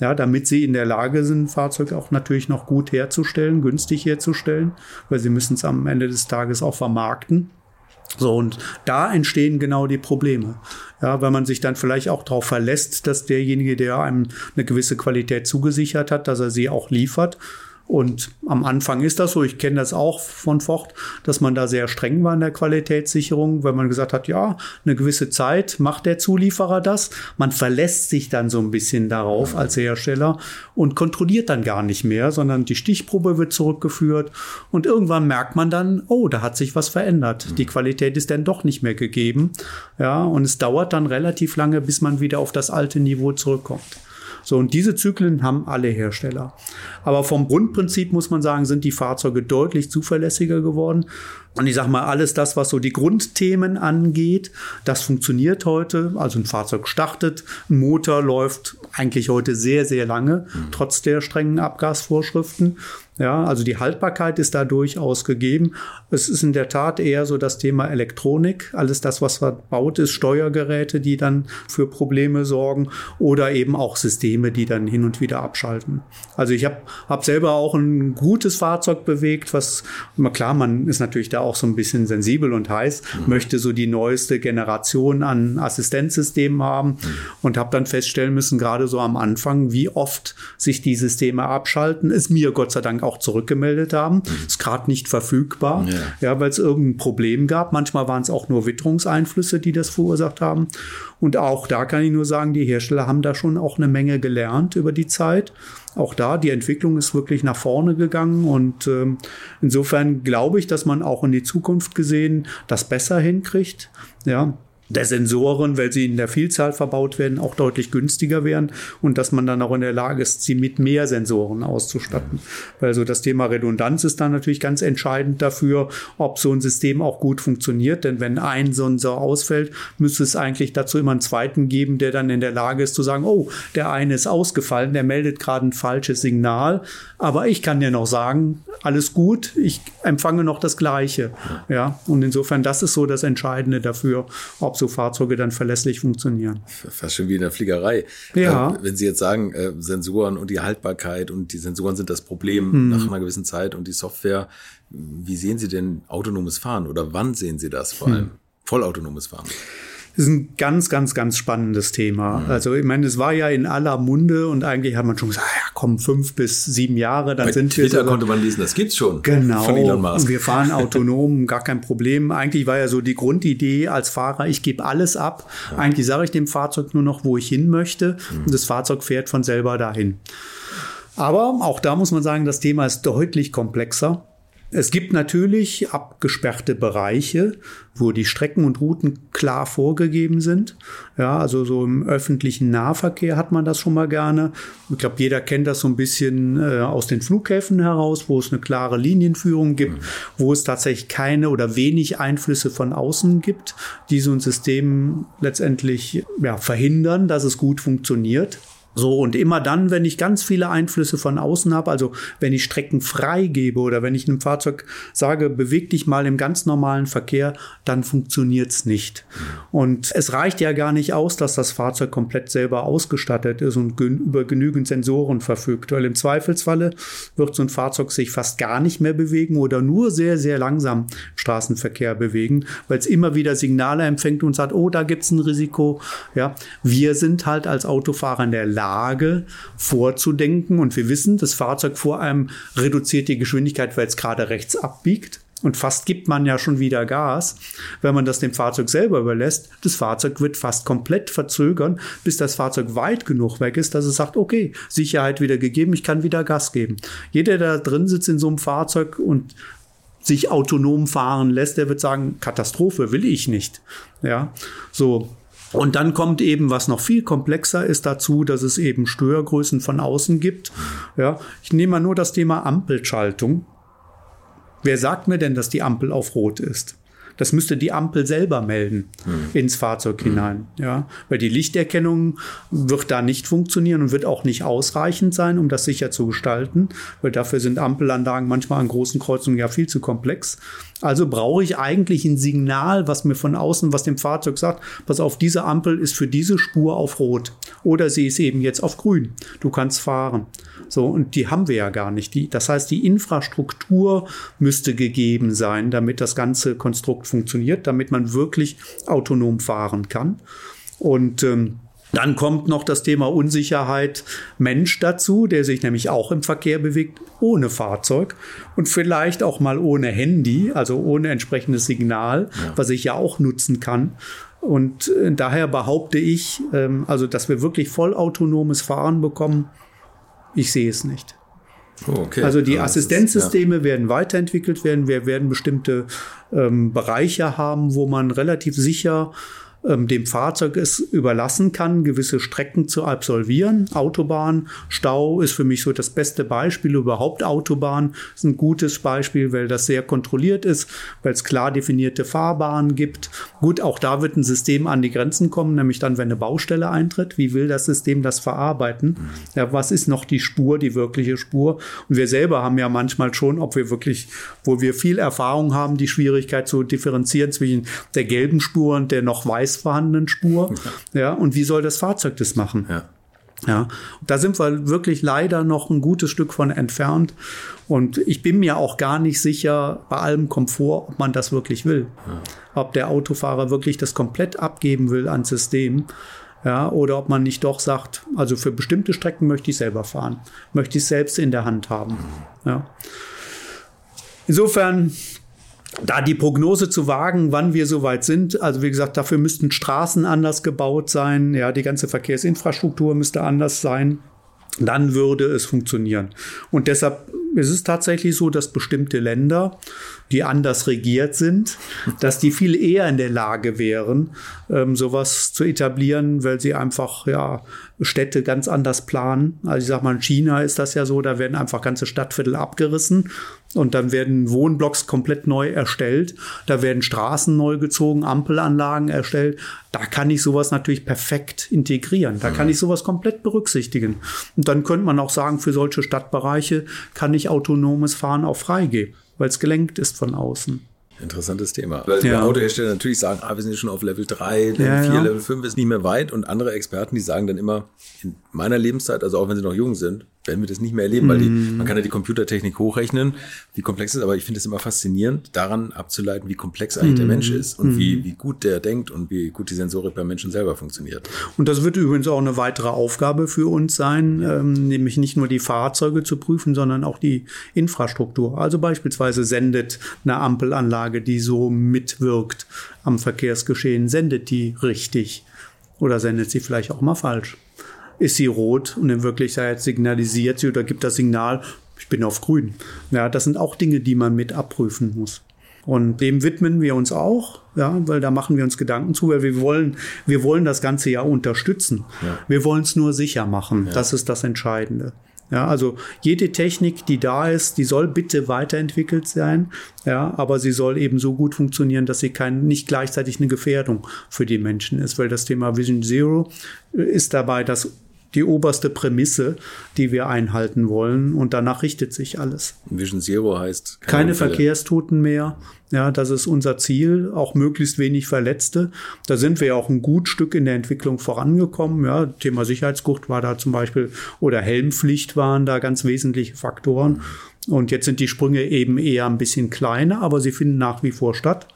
ja, damit sie in der Lage sind, Fahrzeuge auch natürlich noch gut herzustellen, günstig herzustellen, weil sie müssen es am Ende des Tages auch vermarkten. So, und da entstehen genau die Probleme. Ja, weil man sich dann vielleicht auch darauf verlässt, dass derjenige, der einem eine gewisse Qualität zugesichert hat, dass er sie auch liefert, und am Anfang ist das so, ich kenne das auch von Ford, dass man da sehr streng war in der Qualitätssicherung, weil man gesagt hat, ja, eine gewisse Zeit macht der Zulieferer das. Man verlässt sich dann so ein bisschen darauf als Hersteller und kontrolliert dann gar nicht mehr, sondern die Stichprobe wird zurückgeführt und irgendwann merkt man dann, oh, da hat sich was verändert. Die Qualität ist dann doch nicht mehr gegeben. Ja, und es dauert dann relativ lange, bis man wieder auf das alte Niveau zurückkommt. So, und diese Zyklen haben alle Hersteller. Aber vom Grundprinzip muss man sagen, sind die Fahrzeuge deutlich zuverlässiger geworden. Und ich sage mal, alles das, was so die Grundthemen angeht, das funktioniert heute. Also ein Fahrzeug startet, ein Motor läuft eigentlich heute sehr, sehr lange, mhm. trotz der strengen Abgasvorschriften. Ja, also die Haltbarkeit ist da durchaus gegeben. Es ist in der Tat eher so das Thema Elektronik, alles das, was verbaut ist, Steuergeräte, die dann für Probleme sorgen oder eben auch Systeme, die dann hin und wieder abschalten. Also ich habe hab selber auch ein gutes Fahrzeug bewegt, was, klar, man ist natürlich da auch so ein bisschen sensibel und heiß, mhm. möchte so die neueste Generation an Assistenzsystemen haben mhm. und habe dann feststellen müssen, gerade so am Anfang, wie oft sich die Systeme abschalten, ist mir Gott sei Dank auch auch zurückgemeldet haben. Mhm. Ist gerade nicht verfügbar, ja, ja weil es irgendein Problem gab. Manchmal waren es auch nur Witterungseinflüsse, die das verursacht haben. Und auch da kann ich nur sagen, die Hersteller haben da schon auch eine Menge gelernt über die Zeit. Auch da, die Entwicklung ist wirklich nach vorne gegangen und ähm, insofern glaube ich, dass man auch in die Zukunft gesehen das besser hinkriegt. Ja, der Sensoren, weil sie in der Vielzahl verbaut werden, auch deutlich günstiger wären und dass man dann auch in der Lage ist, sie mit mehr Sensoren auszustatten. Weil so das Thema Redundanz ist dann natürlich ganz entscheidend dafür, ob so ein System auch gut funktioniert. Denn wenn ein Sensor ausfällt, müsste es eigentlich dazu immer einen zweiten geben, der dann in der Lage ist zu sagen, oh, der eine ist ausgefallen, der meldet gerade ein falsches Signal. Aber ich kann dir noch sagen, alles gut, ich empfange noch das Gleiche. Ja, und insofern, das ist so das Entscheidende dafür, ob so Fahrzeuge dann verlässlich funktionieren. Fast schon wie in der Fliegerei. Ja. Äh, wenn Sie jetzt sagen, äh, Sensoren und die Haltbarkeit und die Sensoren sind das Problem hm. nach einer gewissen Zeit und die Software, wie sehen Sie denn autonomes Fahren oder wann sehen Sie das vor hm. allem? Hm. Vollautonomes Fahren. Das ist ein ganz, ganz, ganz spannendes Thema. Mhm. Also ich meine, es war ja in aller Munde und eigentlich hat man schon gesagt, ja komm, fünf bis sieben Jahre, dann Bei sind Twitter wir. Twitter konnte man lesen, das gibt's schon. Genau. Von Elon Musk. Wir fahren autonom, gar kein Problem. Eigentlich war ja so die Grundidee als Fahrer, ich gebe alles ab. Ja. Eigentlich sage ich dem Fahrzeug nur noch, wo ich hin möchte. Mhm. Und das Fahrzeug fährt von selber dahin. Aber auch da muss man sagen, das Thema ist deutlich komplexer. Es gibt natürlich abgesperrte Bereiche, wo die Strecken und Routen klar vorgegeben sind. Ja, also so im öffentlichen Nahverkehr hat man das schon mal gerne. Ich glaube, jeder kennt das so ein bisschen äh, aus den Flughäfen heraus, wo es eine klare Linienführung gibt, mhm. wo es tatsächlich keine oder wenig Einflüsse von außen gibt, die so ein System letztendlich ja, verhindern, dass es gut funktioniert. So, und immer dann, wenn ich ganz viele Einflüsse von außen habe, also wenn ich Strecken freigebe oder wenn ich einem Fahrzeug sage, beweg dich mal im ganz normalen Verkehr, dann funktioniert's nicht. Und es reicht ja gar nicht aus, dass das Fahrzeug komplett selber ausgestattet ist und gen über genügend Sensoren verfügt, weil im Zweifelsfalle wird so ein Fahrzeug sich fast gar nicht mehr bewegen oder nur sehr, sehr langsam Straßenverkehr bewegen, weil es immer wieder Signale empfängt und sagt, oh, da gibt's ein Risiko. Ja, wir sind halt als Autofahrer in der Lage, vorzudenken. Und wir wissen, das Fahrzeug vor einem reduziert die Geschwindigkeit, weil es gerade rechts abbiegt. Und fast gibt man ja schon wieder Gas, wenn man das dem Fahrzeug selber überlässt. Das Fahrzeug wird fast komplett verzögern, bis das Fahrzeug weit genug weg ist, dass es sagt, okay, Sicherheit wieder gegeben, ich kann wieder Gas geben. Jeder, der da drin sitzt in so einem Fahrzeug und sich autonom fahren lässt, der wird sagen, Katastrophe will ich nicht. Ja, so. Und dann kommt eben, was noch viel komplexer ist dazu, dass es eben Störgrößen von außen gibt. Ja, ich nehme mal nur das Thema Ampelschaltung. Wer sagt mir denn, dass die Ampel auf Rot ist? Das müsste die Ampel selber melden hm. ins Fahrzeug hm. hinein. Ja, weil die Lichterkennung wird da nicht funktionieren und wird auch nicht ausreichend sein, um das sicher zu gestalten, weil dafür sind Ampelanlagen manchmal an großen Kreuzungen ja viel zu komplex. Also brauche ich eigentlich ein Signal, was mir von außen, was dem Fahrzeug sagt, pass auf, diese Ampel ist für diese Spur auf Rot oder sie ist eben jetzt auf Grün. Du kannst fahren. So, und die haben wir ja gar nicht. Die, das heißt, die Infrastruktur müsste gegeben sein, damit das ganze Konstrukt funktioniert, damit man wirklich autonom fahren kann. Und ähm, dann kommt noch das Thema Unsicherheit Mensch dazu, der sich nämlich auch im Verkehr bewegt, ohne Fahrzeug und vielleicht auch mal ohne Handy, also ohne entsprechendes Signal, ja. was ich ja auch nutzen kann. Und äh, daher behaupte ich, ähm, also, dass wir wirklich vollautonomes Fahren bekommen, ich sehe es nicht. Oh, okay. Also die Assistenzsysteme ist, ja. werden weiterentwickelt werden. Wir werden bestimmte ähm, Bereiche haben, wo man relativ sicher ähm, dem Fahrzeug es überlassen kann, gewisse Strecken zu absolvieren. Autobahn, Stau ist für mich so das beste Beispiel. Überhaupt Autobahn ist ein gutes Beispiel, weil das sehr kontrolliert ist, weil es klar definierte Fahrbahnen gibt. Gut, auch da wird ein System an die Grenzen kommen, nämlich dann, wenn eine Baustelle eintritt. Wie will das System das verarbeiten? Ja, was ist noch die Spur, die wirkliche Spur? Und wir selber haben ja manchmal schon, ob wir wirklich, wo wir viel Erfahrung haben, die Schwierigkeit zu differenzieren zwischen der gelben Spur und der noch weiß vorhandenen Spur. Ja. ja, und wie soll das Fahrzeug das machen? Ja. Ja, da sind wir wirklich leider noch ein gutes Stück von entfernt. Und ich bin mir auch gar nicht sicher bei allem Komfort, ob man das wirklich will. Ja. Ob der Autofahrer wirklich das komplett abgeben will ans System. Ja, oder ob man nicht doch sagt, also für bestimmte Strecken möchte ich selber fahren, möchte ich selbst in der Hand haben. Ja. Insofern da die Prognose zu wagen, wann wir soweit sind, also wie gesagt, dafür müssten Straßen anders gebaut sein, ja, die ganze Verkehrsinfrastruktur müsste anders sein, dann würde es funktionieren. Und deshalb ist es tatsächlich so, dass bestimmte Länder die anders regiert sind, dass die viel eher in der Lage wären, ähm, sowas zu etablieren, weil sie einfach ja Städte ganz anders planen. Also ich sag mal, in China ist das ja so, da werden einfach ganze Stadtviertel abgerissen und dann werden Wohnblocks komplett neu erstellt, da werden Straßen neu gezogen, Ampelanlagen erstellt. Da kann ich sowas natürlich perfekt integrieren. Da kann ich sowas komplett berücksichtigen. Und dann könnte man auch sagen, für solche Stadtbereiche kann ich autonomes Fahren auch freigeben weil es gelenkt ist von außen. Interessantes Thema. Weil ja. die Autohersteller natürlich sagen, ah, wir sind schon auf Level 3, Level ja, 4, ja. Level 5 ist nicht mehr weit. Und andere Experten, die sagen dann immer, in meiner Lebenszeit, also auch wenn sie noch jung sind, werden wir das nicht mehr erleben, weil die, mhm. man kann ja die Computertechnik hochrechnen, wie komplex es ist, aber ich finde es immer faszinierend, daran abzuleiten, wie komplex eigentlich der mhm. Mensch ist und wie, mhm. wie gut der denkt und wie gut die Sensorik beim Menschen selber funktioniert. Und das wird übrigens auch eine weitere Aufgabe für uns sein, ähm, nämlich nicht nur die Fahrzeuge zu prüfen, sondern auch die Infrastruktur. Also beispielsweise sendet eine Ampelanlage, die so mitwirkt am Verkehrsgeschehen, sendet die richtig oder sendet sie vielleicht auch mal falsch ist sie rot und in Wirklichkeit signalisiert sie oder gibt das Signal, ich bin auf grün. Ja, das sind auch Dinge, die man mit abprüfen muss. Und dem widmen wir uns auch, ja, weil da machen wir uns Gedanken zu, weil wir wollen, wir wollen das Ganze ja unterstützen. Ja. Wir wollen es nur sicher machen. Ja. Das ist das Entscheidende. Ja, also jede Technik, die da ist, die soll bitte weiterentwickelt sein, ja, aber sie soll eben so gut funktionieren, dass sie kein, nicht gleichzeitig eine Gefährdung für die Menschen ist, weil das Thema Vision Zero ist dabei das die oberste Prämisse, die wir einhalten wollen. Und danach richtet sich alles. Vision Zero heißt keine, keine Verkehrstoten mehr. Ja, das ist unser Ziel. Auch möglichst wenig Verletzte. Da sind wir ja auch ein gut Stück in der Entwicklung vorangekommen. Ja, Thema Sicherheitsgurt war da zum Beispiel oder Helmpflicht waren da ganz wesentliche Faktoren. Und jetzt sind die Sprünge eben eher ein bisschen kleiner, aber sie finden nach wie vor statt.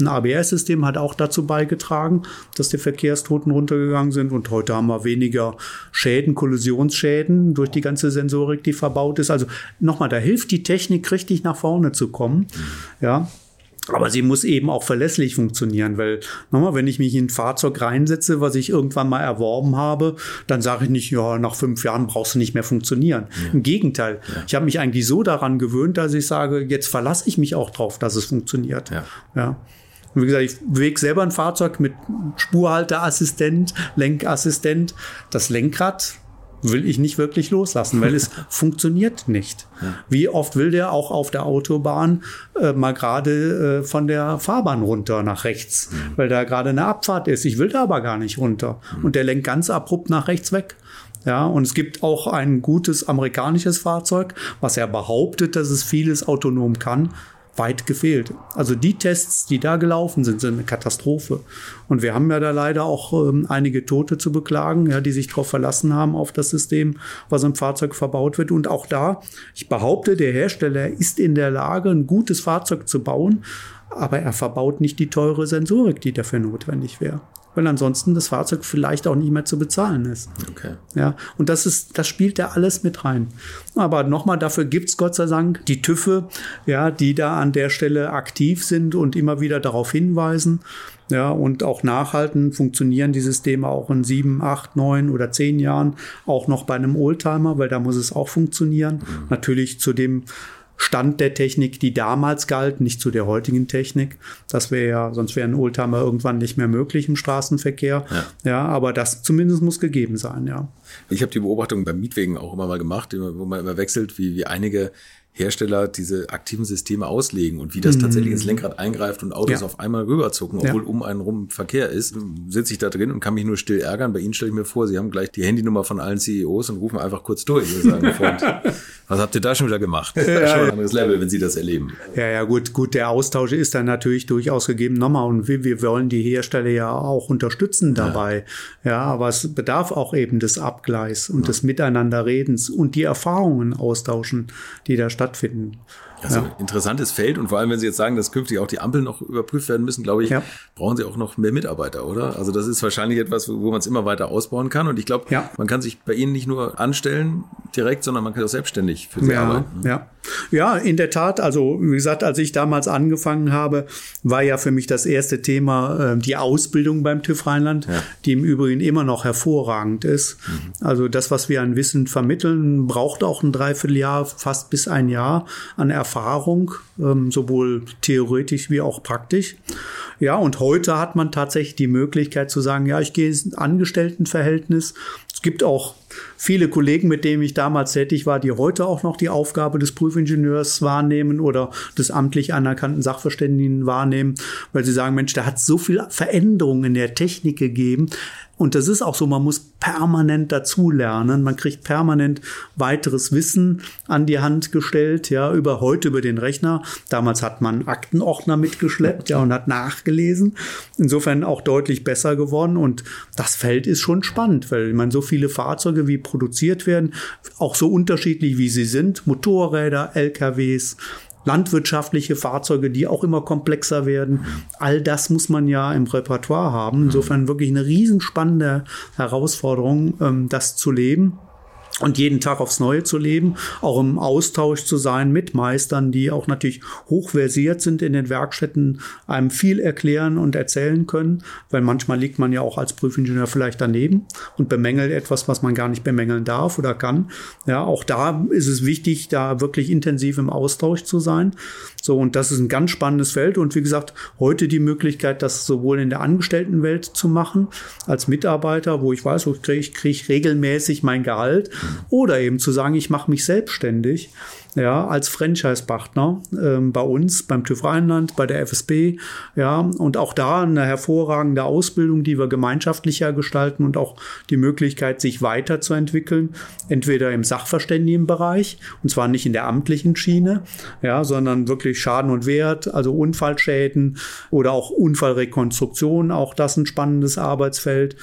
Ein ABS-System hat auch dazu beigetragen, dass die Verkehrstoten runtergegangen sind. Und heute haben wir weniger Schäden, Kollisionsschäden durch die ganze Sensorik, die verbaut ist. Also nochmal, da hilft die Technik richtig nach vorne zu kommen. Ja. Aber sie muss eben auch verlässlich funktionieren, weil nochmal, wenn ich mich in ein Fahrzeug reinsetze, was ich irgendwann mal erworben habe, dann sage ich nicht, ja, nach fünf Jahren brauchst du nicht mehr funktionieren. Ja. Im Gegenteil, ja. ich habe mich eigentlich so daran gewöhnt, dass ich sage, jetzt verlasse ich mich auch drauf, dass es funktioniert. Ja. ja. Und wie gesagt, ich bewege selber ein Fahrzeug mit Spurhalteassistent, Lenkassistent. Das Lenkrad will ich nicht wirklich loslassen, weil es funktioniert nicht. Ja. Wie oft will der auch auf der Autobahn äh, mal gerade äh, von der Fahrbahn runter nach rechts, mhm. weil da gerade eine Abfahrt ist. Ich will da aber gar nicht runter. Mhm. Und der lenkt ganz abrupt nach rechts weg. Ja, und es gibt auch ein gutes amerikanisches Fahrzeug, was er behauptet, dass es vieles autonom kann weit gefehlt. Also die Tests, die da gelaufen sind, sind eine Katastrophe. Und wir haben ja da leider auch ähm, einige Tote zu beklagen, ja, die sich darauf verlassen haben, auf das System, was im Fahrzeug verbaut wird. Und auch da, ich behaupte, der Hersteller ist in der Lage, ein gutes Fahrzeug zu bauen, aber er verbaut nicht die teure Sensorik, die dafür notwendig wäre weil ansonsten das Fahrzeug vielleicht auch nicht mehr zu bezahlen ist. Okay. Ja, und das ist, das spielt da alles mit rein. Aber nochmal, dafür gibt's Gott sei Dank die TÜVe, ja, die da an der Stelle aktiv sind und immer wieder darauf hinweisen. Ja, und auch nachhalten funktionieren die Systeme auch in sieben, acht, neun oder zehn Jahren auch noch bei einem Oldtimer, weil da muss es auch funktionieren. Mhm. Natürlich zu dem Stand der Technik, die damals galt, nicht zu der heutigen Technik. Das wäre ja, sonst wäre ein Oldtimer irgendwann nicht mehr möglich im Straßenverkehr. Ja, ja aber das zumindest muss gegeben sein, ja. Ich habe die Beobachtung beim Mietwegen auch immer mal gemacht, wo man immer wechselt, wie, wie einige Hersteller diese aktiven Systeme auslegen und wie das mhm. tatsächlich ins Lenkrad eingreift und Autos ja. auf einmal rüberzucken, obwohl ja. um einen rum Verkehr ist, sitze ich da drin und kann mich nur still ärgern. Bei Ihnen stelle ich mir vor, Sie haben gleich die Handynummer von allen CEOs und rufen einfach kurz durch und sagen, Freund, was habt ihr da schon wieder gemacht? Das ist schon ein anderes Level, wenn Sie das erleben. Ja, ja, gut, gut, der Austausch ist dann natürlich durchaus gegeben. Nochmal, und wir, wir wollen die Hersteller ja auch unterstützen dabei. Ja, ja aber es bedarf auch eben des Abgleichs und ja. des Miteinanderredens und die Erfahrungen austauschen, die da stattfinden. Also ja. interessantes Feld und vor allem, wenn Sie jetzt sagen, dass künftig auch die Ampeln noch überprüft werden müssen, glaube ich, ja. brauchen Sie auch noch mehr Mitarbeiter, oder? Also das ist wahrscheinlich etwas, wo man es immer weiter ausbauen kann und ich glaube, ja. man kann sich bei Ihnen nicht nur anstellen direkt, sondern man kann auch selbstständig für Sie arbeiten. Ne? Ja. Ja, in der Tat. Also wie gesagt, als ich damals angefangen habe, war ja für mich das erste Thema äh, die Ausbildung beim TÜV Rheinland, die im Übrigen immer noch hervorragend ist. Mhm. Also das, was wir an Wissen vermitteln, braucht auch ein Dreivierteljahr, fast bis ein Jahr an Erfahrung Erfahrung, ähm, sowohl theoretisch wie auch praktisch. Ja, und heute hat man tatsächlich die Möglichkeit zu sagen, ja, ich gehe ins Angestelltenverhältnis. Es gibt auch viele Kollegen, mit denen ich damals tätig war, die heute auch noch die Aufgabe des Prüfingenieurs wahrnehmen oder des amtlich anerkannten Sachverständigen wahrnehmen, weil sie sagen, Mensch, da hat so viel Veränderungen in der Technik gegeben. Und das ist auch so, man muss permanent dazulernen. Man kriegt permanent weiteres Wissen an die Hand gestellt, ja, über heute über den Rechner. Damals hat man Aktenordner mitgeschleppt, ja, und hat nachgelesen. Insofern auch deutlich besser geworden. Und das Feld ist schon spannend, weil man so viele Fahrzeuge wie produziert werden, auch so unterschiedlich wie sie sind, Motorräder, LKWs, landwirtschaftliche Fahrzeuge, die auch immer komplexer werden. All das muss man ja im Repertoire haben. Insofern wirklich eine riesenspannende Herausforderung, ähm, das zu leben und jeden Tag aufs Neue zu leben, auch im Austausch zu sein mit Meistern, die auch natürlich hochversiert sind in den Werkstätten, einem viel erklären und erzählen können, weil manchmal liegt man ja auch als Prüfingenieur vielleicht daneben und bemängelt etwas, was man gar nicht bemängeln darf oder kann. Ja, auch da ist es wichtig, da wirklich intensiv im Austausch zu sein. So, und das ist ein ganz spannendes Feld und wie gesagt, heute die Möglichkeit, das sowohl in der Angestelltenwelt zu machen, als Mitarbeiter, wo ich weiß, ich kriege krieg regelmäßig mein Gehalt, oder eben zu sagen, ich mache mich selbstständig ja, als Franchise-Partner ähm, bei uns, beim TÜV Rheinland, bei der FSB, ja, und auch da eine hervorragende Ausbildung, die wir gemeinschaftlicher gestalten und auch die Möglichkeit, sich weiterzuentwickeln, entweder im Sachverständigenbereich, und zwar nicht in der amtlichen Schiene, ja, sondern wirklich Schaden und Wert, also Unfallschäden oder auch Unfallrekonstruktion, auch das ein spannendes Arbeitsfeld.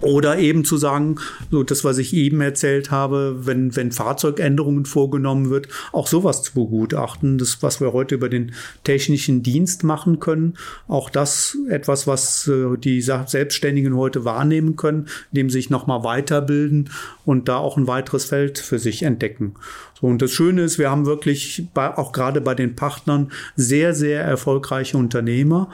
Oder eben zu sagen, so das, was ich eben erzählt habe, wenn, wenn Fahrzeugänderungen vorgenommen wird, auch sowas zu begutachten. Das, was wir heute über den technischen Dienst machen können, auch das etwas, was äh, die Selbstständigen heute wahrnehmen können, indem sie sich nochmal weiterbilden und da auch ein weiteres Feld für sich entdecken. So, und das Schöne ist, wir haben wirklich bei, auch gerade bei den Partnern sehr, sehr erfolgreiche Unternehmer,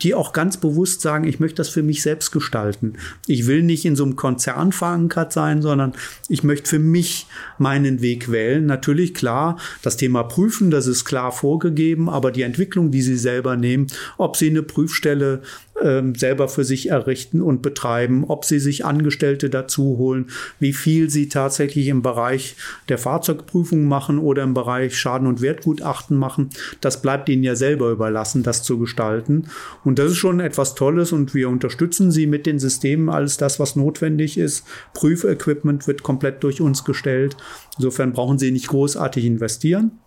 die auch ganz bewusst sagen, ich möchte das für mich selbst gestalten. Ich will nicht in so einem Konzern verankert sein, sondern ich möchte für mich meinen Weg wählen. Natürlich klar, das Thema Prüfen, das ist klar vorgegeben, aber die Entwicklung, die sie selber nehmen, ob sie eine Prüfstelle ähm, selber für sich errichten und betreiben, ob sie sich Angestellte dazu holen, wie viel sie tatsächlich im Bereich der Fahrzeugprüfung machen oder im Bereich Schaden- und Wertgutachten machen. Das bleibt ihnen ja selber überlassen, das zu gestalten. Und das ist schon etwas Tolles und wir unterstützen sie mit den Systemen, alles das, was notwendig ist. Prüfequipment wird komplett durch uns gestellt. Insofern brauchen sie nicht großartig investieren.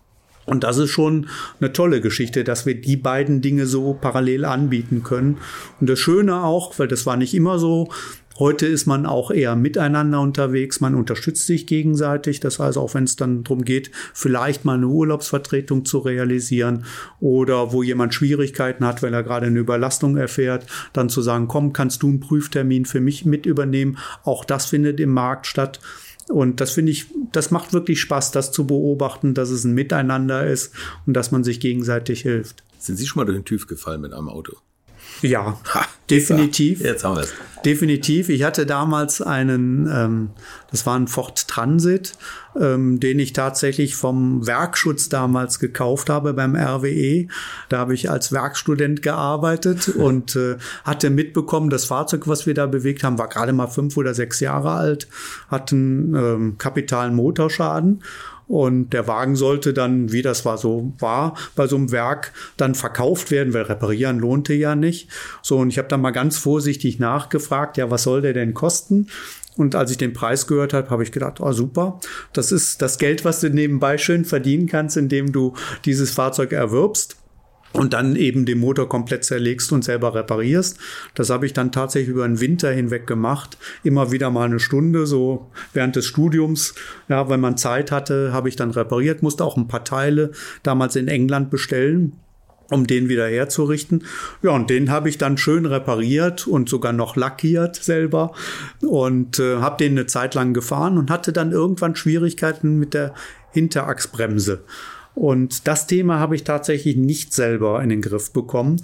Und das ist schon eine tolle Geschichte, dass wir die beiden Dinge so parallel anbieten können. Und das Schöne auch, weil das war nicht immer so, Heute ist man auch eher miteinander unterwegs, man unterstützt sich gegenseitig. Das heißt, auch wenn es dann darum geht, vielleicht mal eine Urlaubsvertretung zu realisieren oder wo jemand Schwierigkeiten hat, weil er gerade eine Überlastung erfährt, dann zu sagen, komm, kannst du einen Prüftermin für mich mit übernehmen. Auch das findet im Markt statt. Und das finde ich, das macht wirklich Spaß, das zu beobachten, dass es ein Miteinander ist und dass man sich gegenseitig hilft. Sind Sie schon mal durch den TÜV gefallen mit einem Auto? Ja, ha, definitiv. So, jetzt haben wir es. Definitiv. Ich hatte damals einen, ähm, das war ein Ford Transit, ähm, den ich tatsächlich vom Werkschutz damals gekauft habe beim RWE. Da habe ich als Werkstudent gearbeitet und äh, hatte mitbekommen, das Fahrzeug, was wir da bewegt haben, war gerade mal fünf oder sechs Jahre alt, hat einen ähm, kapitalen Motorschaden. Und der Wagen sollte dann, wie das war so war, bei so einem Werk dann verkauft werden, weil reparieren lohnte ja nicht. So, und ich habe dann mal ganz vorsichtig nachgefragt, ja, was soll der denn kosten? Und als ich den Preis gehört habe, habe ich gedacht, oh super, das ist das Geld, was du nebenbei schön verdienen kannst, indem du dieses Fahrzeug erwirbst und dann eben den Motor komplett zerlegst und selber reparierst. Das habe ich dann tatsächlich über den Winter hinweg gemacht. Immer wieder mal eine Stunde, so während des Studiums. Ja, wenn man Zeit hatte, habe ich dann repariert, musste auch ein paar Teile damals in England bestellen um den wieder herzurichten. Ja, und den habe ich dann schön repariert und sogar noch lackiert selber und äh, habe den eine Zeit lang gefahren und hatte dann irgendwann Schwierigkeiten mit der Hinterachsbremse. Und das Thema habe ich tatsächlich nicht selber in den Griff bekommen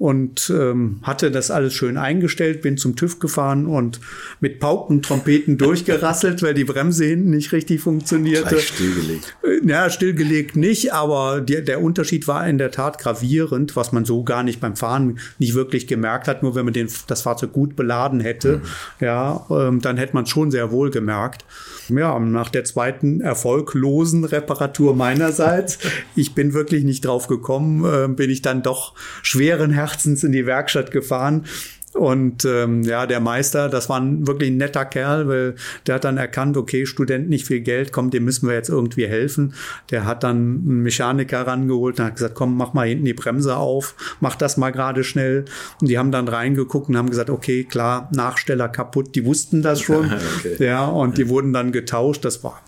und ähm, hatte das alles schön eingestellt, bin zum TÜV gefahren und mit Pauken, Trompeten durchgerasselt, weil die Bremse hinten nicht richtig funktionierte. Gleich stillgelegt. Äh, ja, stillgelegt nicht, aber die, der Unterschied war in der Tat gravierend, was man so gar nicht beim Fahren nicht wirklich gemerkt hat. Nur wenn man den, das Fahrzeug gut beladen hätte, mhm. ja, ähm, dann hätte man es schon sehr wohl gemerkt. Ja, nach der zweiten erfolglosen Reparatur meinerseits ich bin wirklich nicht drauf gekommen, äh, bin ich dann doch schweren Herzens in die Werkstatt gefahren. Und ähm, ja, der Meister, das war ein wirklich netter Kerl, weil der hat dann erkannt, okay, Student nicht viel Geld, komm, dem müssen wir jetzt irgendwie helfen. Der hat dann einen Mechaniker rangeholt und hat gesagt, komm, mach mal hinten die Bremse auf, mach das mal gerade schnell. Und die haben dann reingeguckt und haben gesagt, okay, klar, Nachsteller kaputt, die wussten das schon. okay. Ja, und die wurden dann getauscht. Das war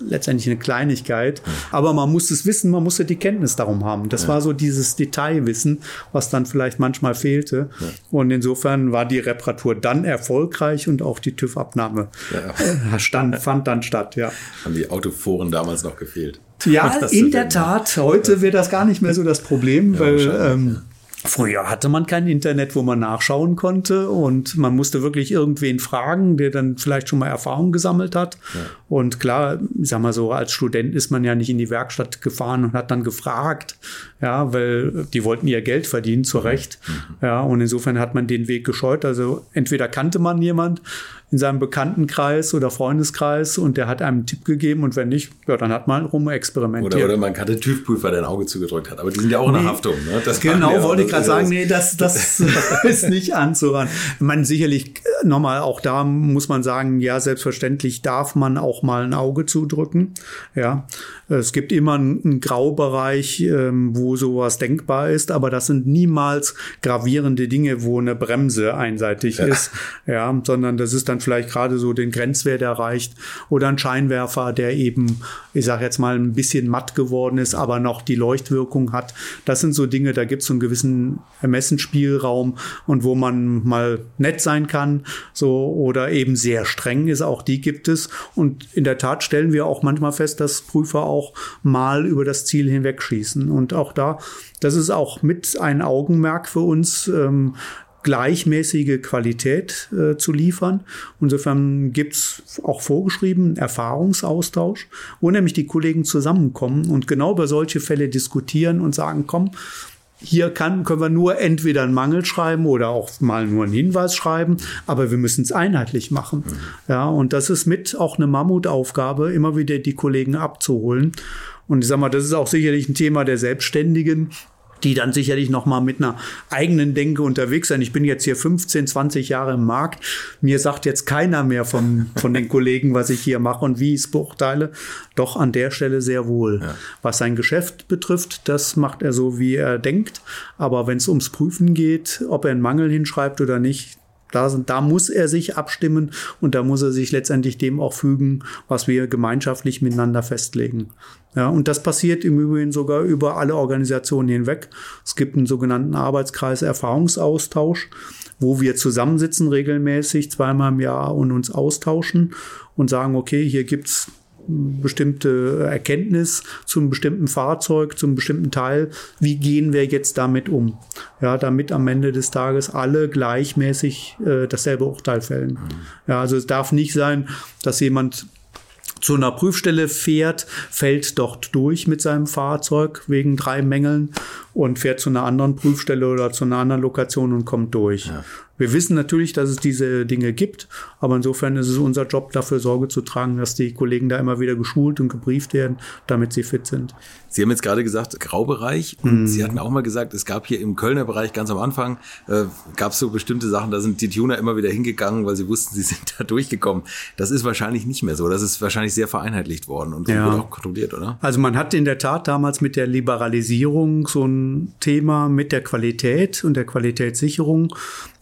letztendlich eine Kleinigkeit. Aber man muss es wissen, man musste die Kenntnis darum haben. Das ja. war so dieses Detailwissen, was dann vielleicht manchmal fehlte. Ja. Und insofern war die Reparatur dann erfolgreich und auch die TÜV-Abnahme ja. stand, fand dann statt, ja. Haben die Autoforen damals noch gefehlt? Ja, in der Tat. Heute wird das gar nicht mehr so das Problem, weil ähm, Früher hatte man kein Internet, wo man nachschauen konnte und man musste wirklich irgendwen fragen, der dann vielleicht schon mal Erfahrung gesammelt hat. Ja. Und klar, ich sag mal so, als Student ist man ja nicht in die Werkstatt gefahren und hat dann gefragt, ja, weil die wollten ihr Geld verdienen, zu Recht. Mhm. Ja, und insofern hat man den Weg gescheut. Also entweder kannte man jemand in seinem Bekanntenkreis oder Freundeskreis und der hat einem einen Tipp gegeben und wenn nicht, ja, dann hat man rumexperimentiert. Oder, oder man kannte TÜV-Prüfer, der ein Auge zugedrückt hat. Aber die sind ja auch in der Haftung. Ne? Das genau, wollte ich gerade sagen, nee, das, das ist nicht anzuran. Man sicherlich äh, nochmal auch da muss man sagen, ja, selbstverständlich darf man auch mal ein Auge zudrücken. Ja, es gibt immer einen Graubereich, ähm, wo sowas denkbar ist, aber das sind niemals gravierende Dinge, wo eine Bremse einseitig ja. ist. Ja, sondern das ist dann vielleicht gerade so den Grenzwert erreicht oder ein Scheinwerfer, der eben, ich sage jetzt mal, ein bisschen matt geworden ist, aber noch die Leuchtwirkung hat. Das sind so Dinge, da gibt es so einen gewissen Ermessensspielraum und wo man mal nett sein kann, so oder eben sehr streng ist, auch die gibt es. Und in der Tat stellen wir auch manchmal fest, dass Prüfer auch mal über das Ziel hinwegschießen. Und auch da, das ist auch mit ein Augenmerk für uns, ähm, gleichmäßige Qualität äh, zu liefern. Insofern gibt's auch vorgeschrieben Erfahrungsaustausch, wo nämlich die Kollegen zusammenkommen und genau über solche Fälle diskutieren und sagen, komm, hier kann, können wir nur entweder einen Mangel schreiben oder auch mal nur einen Hinweis schreiben, aber wir müssen es einheitlich machen. Mhm. Ja, und das ist mit auch eine Mammutaufgabe, immer wieder die Kollegen abzuholen. Und ich sag mal, das ist auch sicherlich ein Thema der Selbstständigen, die dann sicherlich noch mal mit einer eigenen Denke unterwegs sind. Ich bin jetzt hier 15, 20 Jahre im Markt. Mir sagt jetzt keiner mehr von, von den Kollegen, was ich hier mache und wie ich es beurteile. Doch an der Stelle sehr wohl. Ja. Was sein Geschäft betrifft, das macht er so, wie er denkt. Aber wenn es ums Prüfen geht, ob er einen Mangel hinschreibt oder nicht, da, sind, da muss er sich abstimmen und da muss er sich letztendlich dem auch fügen, was wir gemeinschaftlich miteinander festlegen. Ja, und das passiert im Übrigen sogar über alle Organisationen hinweg. Es gibt einen sogenannten Arbeitskreis Erfahrungsaustausch, wo wir zusammensitzen regelmäßig zweimal im Jahr und uns austauschen und sagen, okay, hier gibt's bestimmte Erkenntnis zum bestimmten Fahrzeug, zum bestimmten Teil. Wie gehen wir jetzt damit um? Ja, damit am Ende des Tages alle gleichmäßig äh, dasselbe Urteil fällen. Mhm. Ja, also es darf nicht sein, dass jemand zu einer Prüfstelle fährt, fällt dort durch mit seinem Fahrzeug wegen drei Mängeln und fährt zu einer anderen Prüfstelle oder zu einer anderen Lokation und kommt durch. Ja. Wir wissen natürlich, dass es diese Dinge gibt, aber insofern ist es unser Job, dafür Sorge zu tragen, dass die Kollegen da immer wieder geschult und gebrieft werden, damit sie fit sind. Sie haben jetzt gerade gesagt, Graubereich. Und mm. Sie hatten auch mal gesagt, es gab hier im Kölner Bereich ganz am Anfang, äh, gab es so bestimmte Sachen, da sind die Tuner immer wieder hingegangen, weil sie wussten, sie sind da durchgekommen. Das ist wahrscheinlich nicht mehr so. Das ist wahrscheinlich sehr vereinheitlicht worden und ja. wurde auch kontrolliert, oder? Also man hat in der Tat damals mit der Liberalisierung so ein Thema mit der Qualität und der Qualitätssicherung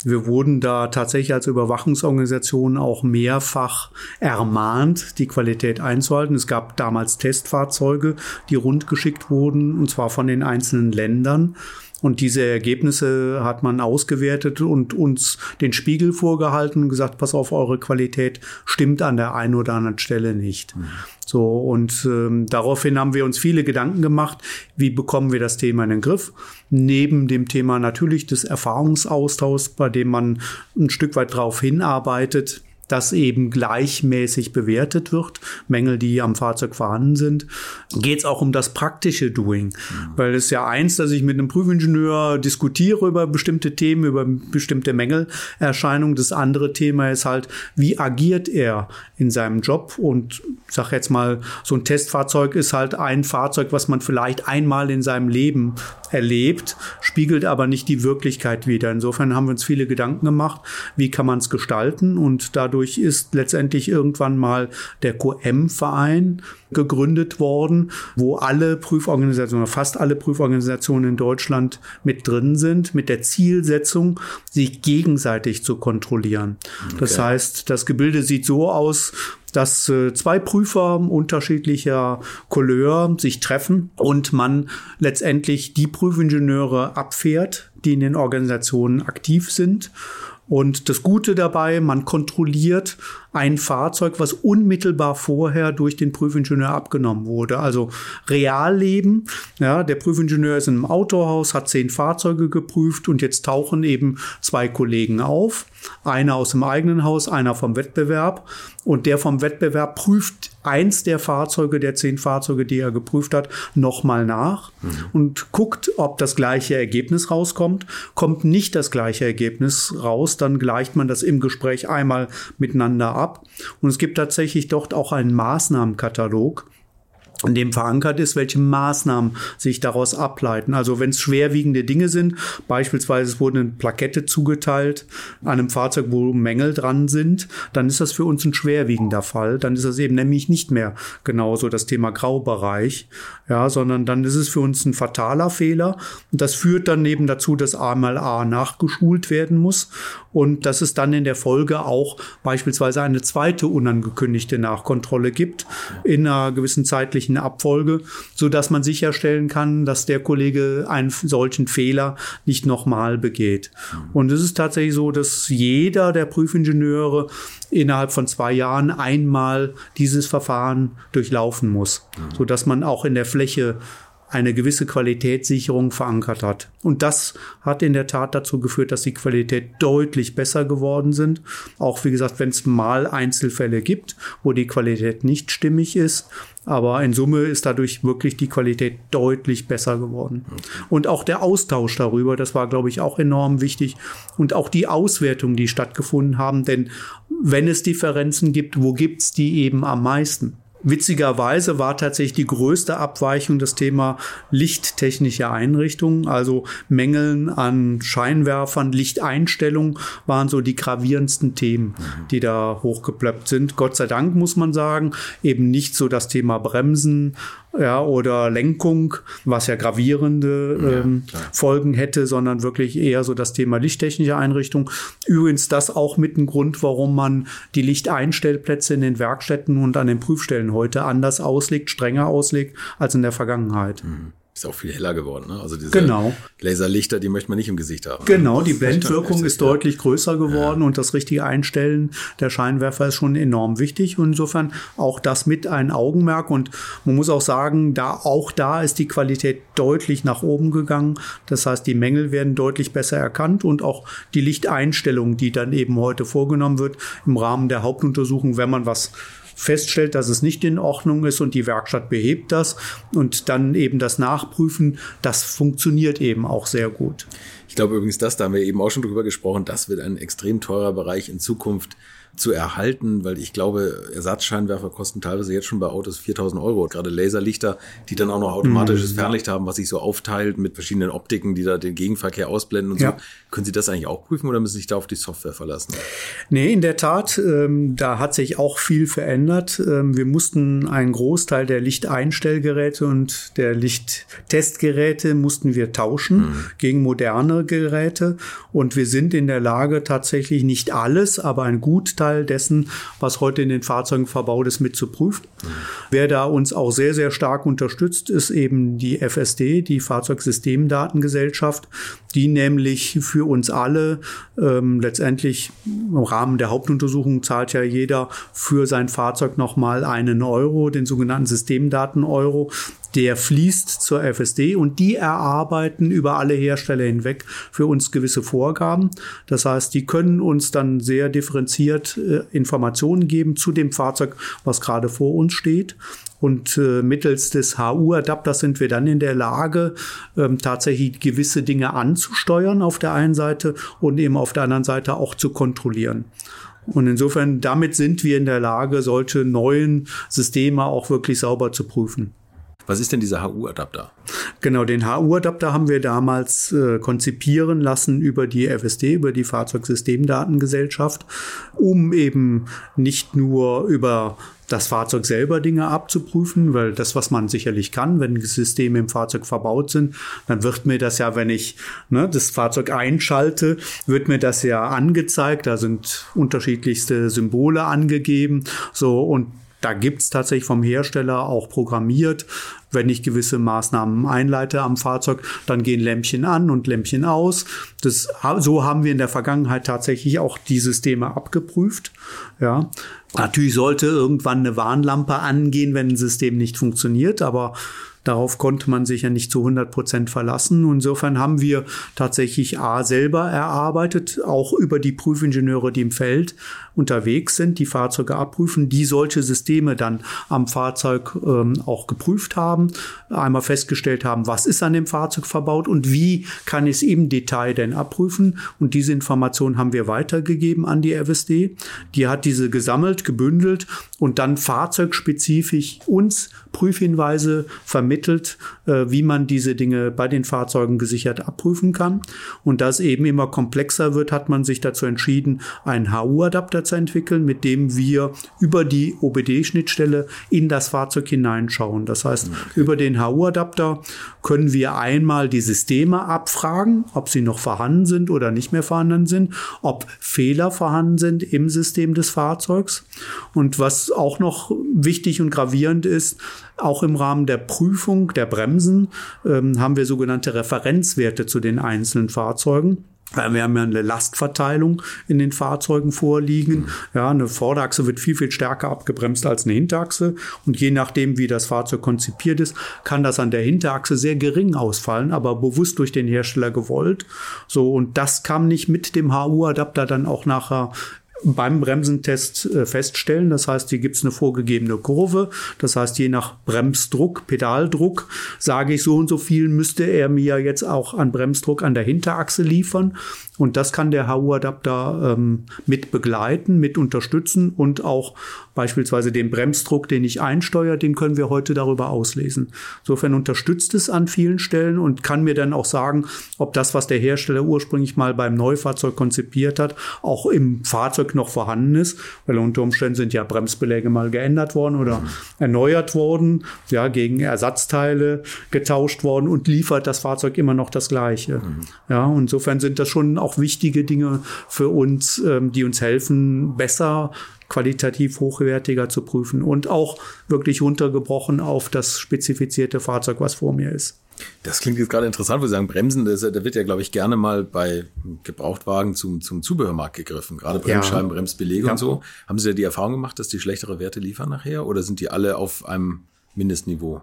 wir wurden da tatsächlich als Überwachungsorganisation auch mehrfach ermahnt, die Qualität einzuhalten. Es gab damals Testfahrzeuge, die rundgeschickt wurden, und zwar von den einzelnen Ländern. Und diese Ergebnisse hat man ausgewertet und uns den Spiegel vorgehalten und gesagt, pass auf, eure Qualität stimmt an der einen oder anderen Stelle nicht. Mhm. So, und ähm, daraufhin haben wir uns viele Gedanken gemacht, wie bekommen wir das Thema in den Griff. Neben dem Thema natürlich des Erfahrungsaustauschs, bei dem man ein Stück weit drauf hinarbeitet, dass eben gleichmäßig bewertet wird, Mängel, die am Fahrzeug vorhanden sind, geht es auch um das praktische Doing. Mhm. Weil es ja eins, dass ich mit einem Prüfingenieur diskutiere über bestimmte Themen, über bestimmte Mängelerscheinungen. Das andere Thema ist halt, wie agiert er in seinem Job? Und ich sag jetzt mal, so ein Testfahrzeug ist halt ein Fahrzeug, was man vielleicht einmal in seinem Leben erlebt, spiegelt aber nicht die Wirklichkeit wider. Insofern haben wir uns viele Gedanken gemacht, wie kann man es gestalten und dadurch ist letztendlich irgendwann mal der QM-Verein gegründet worden, wo alle Prüforganisationen, fast alle Prüforganisationen in Deutschland mit drin sind, mit der Zielsetzung, sich gegenseitig zu kontrollieren. Okay. Das heißt, das Gebilde sieht so aus, dass äh, zwei Prüfer unterschiedlicher Couleur sich treffen und man letztendlich die Prüfingenieure abfährt, die in den Organisationen aktiv sind und das Gute dabei, man kontrolliert ein Fahrzeug, was unmittelbar vorher durch den Prüfingenieur abgenommen wurde. Also Realleben. Ja, der Prüfingenieur ist in einem Autohaus, hat zehn Fahrzeuge geprüft und jetzt tauchen eben zwei Kollegen auf. Einer aus dem eigenen Haus, einer vom Wettbewerb. Und der vom Wettbewerb prüft eins der Fahrzeuge, der zehn Fahrzeuge, die er geprüft hat, nochmal nach mhm. und guckt, ob das gleiche Ergebnis rauskommt. Kommt nicht das gleiche Ergebnis raus, dann gleicht man das im Gespräch einmal miteinander ab. Und es gibt tatsächlich dort auch einen Maßnahmenkatalog, in dem verankert ist, welche Maßnahmen sich daraus ableiten. Also wenn es schwerwiegende Dinge sind, beispielsweise es wurde eine Plakette zugeteilt an einem Fahrzeug, wo Mängel dran sind, dann ist das für uns ein schwerwiegender Fall. Dann ist das eben nämlich nicht mehr genauso das Thema Graubereich, ja, sondern dann ist es für uns ein fataler Fehler. Und das führt dann eben dazu, dass A mal A nachgeschult werden muss und dass es dann in der Folge auch beispielsweise eine zweite unangekündigte Nachkontrolle gibt in einer gewissen zeitlichen Abfolge, so dass man sicherstellen kann, dass der Kollege einen solchen Fehler nicht nochmal begeht. Und es ist tatsächlich so, dass jeder der Prüfingenieure innerhalb von zwei Jahren einmal dieses Verfahren durchlaufen muss, so dass man auch in der Fläche eine gewisse Qualitätssicherung verankert hat. Und das hat in der Tat dazu geführt, dass die Qualität deutlich besser geworden sind. Auch wie gesagt, wenn es mal Einzelfälle gibt, wo die Qualität nicht stimmig ist. Aber in Summe ist dadurch wirklich die Qualität deutlich besser geworden. Und auch der Austausch darüber, das war, glaube ich, auch enorm wichtig. Und auch die Auswertungen, die stattgefunden haben. Denn wenn es Differenzen gibt, wo gibt es die eben am meisten? Witzigerweise war tatsächlich die größte Abweichung das Thema lichttechnische Einrichtungen, also Mängeln an Scheinwerfern, Lichteinstellungen waren so die gravierendsten Themen, mhm. die da hochgeplöppt sind. Gott sei Dank muss man sagen, eben nicht so das Thema Bremsen ja, oder Lenkung, was ja gravierende ähm, ja, Folgen hätte, sondern wirklich eher so das Thema lichttechnische Einrichtung. Übrigens das auch mit ein Grund, warum man die Lichteinstellplätze in den Werkstätten und an den Prüfstellen heute anders auslegt, strenger auslegt als in der Vergangenheit. Mhm. Ist auch viel heller geworden, ne? Also diese Genau. Laserlichter, die möchte man nicht im Gesicht haben. Genau, die Blendwirkung ist deutlich größer geworden und das richtige Einstellen der Scheinwerfer ist schon enorm wichtig. Und insofern auch das mit ein Augenmerk. Und man muss auch sagen, da auch da ist die Qualität deutlich nach oben gegangen. Das heißt, die Mängel werden deutlich besser erkannt und auch die Lichteinstellung, die dann eben heute vorgenommen wird im Rahmen der Hauptuntersuchung, wenn man was feststellt, dass es nicht in Ordnung ist und die Werkstatt behebt das und dann eben das Nachprüfen, das funktioniert eben auch sehr gut. Ich glaube übrigens, das, da haben wir eben auch schon drüber gesprochen, das wird ein extrem teurer Bereich in Zukunft zu erhalten, weil ich glaube, Ersatzscheinwerfer kosten teilweise jetzt schon bei Autos 4000 Euro. Gerade Laserlichter, die dann auch noch automatisches Mhm. Fernlicht haben, was sich so aufteilt mit verschiedenen Optiken, die da den Gegenverkehr ausblenden und Ja. so. Können Sie das eigentlich auch prüfen oder müssen Sie sich da auf die Software verlassen? Nee, in der Tat, ähm, da hat sich auch viel verändert. Ähm, wir mussten einen Großteil der Lichteinstellgeräte und der Lichttestgeräte mussten wir tauschen gegen moderne Geräte. Und wir sind in der Lage, tatsächlich nicht alles, aber ein Gutteil dessen, was heute in den Fahrzeugen verbaut ist, mit zu prüfen. Wer da uns auch sehr, sehr stark unterstützt, ist eben die FSD, die Fahrzeugsystemdatengesellschaft, die nämlich für uns alle ähm, letztendlich im Rahmen der Hauptuntersuchung zahlt ja jeder für sein Fahrzeug nochmal einen Euro, den sogenannten Systemdaten-Euro. Der fließt zur FSD und die erarbeiten über alle Hersteller hinweg für uns gewisse Vorgaben. Das heißt, die können uns dann sehr differenziert äh, Informationen geben zu dem Fahrzeug, was gerade vor uns steht. Und äh, mittels des HU-Adapters sind wir dann in der Lage, ähm, tatsächlich gewisse Dinge anzusteuern auf der einen Seite und eben auf der anderen Seite auch zu kontrollieren. Und insofern, damit sind wir in der Lage, solche neuen Systeme auch wirklich sauber zu prüfen. Was ist denn dieser HU-Adapter? Genau, den HU-Adapter haben wir damals äh, konzipieren lassen über die FSD, über die Fahrzeugsystemdatengesellschaft, um eben nicht nur über das Fahrzeug selber Dinge abzuprüfen, weil das, was man sicherlich kann, wenn Systeme im Fahrzeug verbaut sind, dann wird mir das ja, wenn ich ne, das Fahrzeug einschalte, wird mir das ja angezeigt. Da sind unterschiedlichste Symbole angegeben. So und da gibt's tatsächlich vom Hersteller auch programmiert, wenn ich gewisse Maßnahmen einleite am Fahrzeug, dann gehen Lämpchen an und Lämpchen aus. Das, so haben wir in der Vergangenheit tatsächlich auch die Systeme abgeprüft. Ja. Natürlich sollte irgendwann eine Warnlampe angehen, wenn ein System nicht funktioniert, aber Darauf konnte man sich ja nicht zu 100 Prozent verlassen. Insofern haben wir tatsächlich A selber erarbeitet, auch über die Prüfingenieure, die im Feld unterwegs sind, die Fahrzeuge abprüfen, die solche Systeme dann am Fahrzeug ähm, auch geprüft haben, einmal festgestellt haben, was ist an dem Fahrzeug verbaut und wie kann ich es im Detail denn abprüfen. Und diese Information haben wir weitergegeben an die FSD. Die hat diese gesammelt, gebündelt und dann fahrzeugspezifisch uns Prüfhinweise vermittelt, äh, wie man diese Dinge bei den Fahrzeugen gesichert abprüfen kann. Und da es eben immer komplexer wird, hat man sich dazu entschieden, einen HU-Adapter zu entwickeln, mit dem wir über die OBD-Schnittstelle in das Fahrzeug hineinschauen. Das heißt, okay. über den HU-Adapter können wir einmal die Systeme abfragen, ob sie noch vorhanden sind oder nicht mehr vorhanden sind, ob Fehler vorhanden sind im System des Fahrzeugs. Und was auch noch wichtig und gravierend ist, auch im Rahmen der Prüfung der Bremsen ähm, haben wir sogenannte Referenzwerte zu den einzelnen Fahrzeugen. Wir haben ja eine Lastverteilung in den Fahrzeugen vorliegen. Ja, eine Vorderachse wird viel, viel stärker abgebremst als eine Hinterachse. Und je nachdem, wie das Fahrzeug konzipiert ist, kann das an der Hinterachse sehr gering ausfallen, aber bewusst durch den Hersteller gewollt. So, und das kam nicht mit dem HU-Adapter dann auch nachher beim Bremsentest äh, feststellen. Das heißt, hier gibt es eine vorgegebene Kurve. Das heißt, je nach Bremsdruck, Pedaldruck, sage ich so und so viel, müsste er mir jetzt auch an Bremsdruck an der Hinterachse liefern. Und das kann der HU-Adapter ähm, mit begleiten, mit unterstützen und auch beispielsweise den Bremsdruck, den ich einsteuere, den können wir heute darüber auslesen. Insofern unterstützt es an vielen Stellen und kann mir dann auch sagen, ob das, was der Hersteller ursprünglich mal beim Neufahrzeug konzipiert hat, auch im Fahrzeug noch vorhanden ist, weil unter Umständen sind ja Bremsbeläge mal geändert worden oder erneuert worden, ja, gegen Ersatzteile getauscht worden und liefert das Fahrzeug immer noch das Gleiche. Mhm. Ja, insofern sind das schon auch wichtige Dinge für uns, ähm, die uns helfen, besser qualitativ hochwertiger zu prüfen und auch wirklich runtergebrochen auf das spezifizierte Fahrzeug, was vor mir ist. Das klingt jetzt gerade interessant, wo Sie sagen, Bremsen, das, da wird ja, glaube ich, gerne mal bei Gebrauchtwagen zum, zum Zubehörmarkt gegriffen. Gerade Bremsscheiben, ja. Bremsbeläge ja. und so. Haben Sie da die Erfahrung gemacht, dass die schlechtere Werte liefern nachher? Oder sind die alle auf einem Mindestniveau?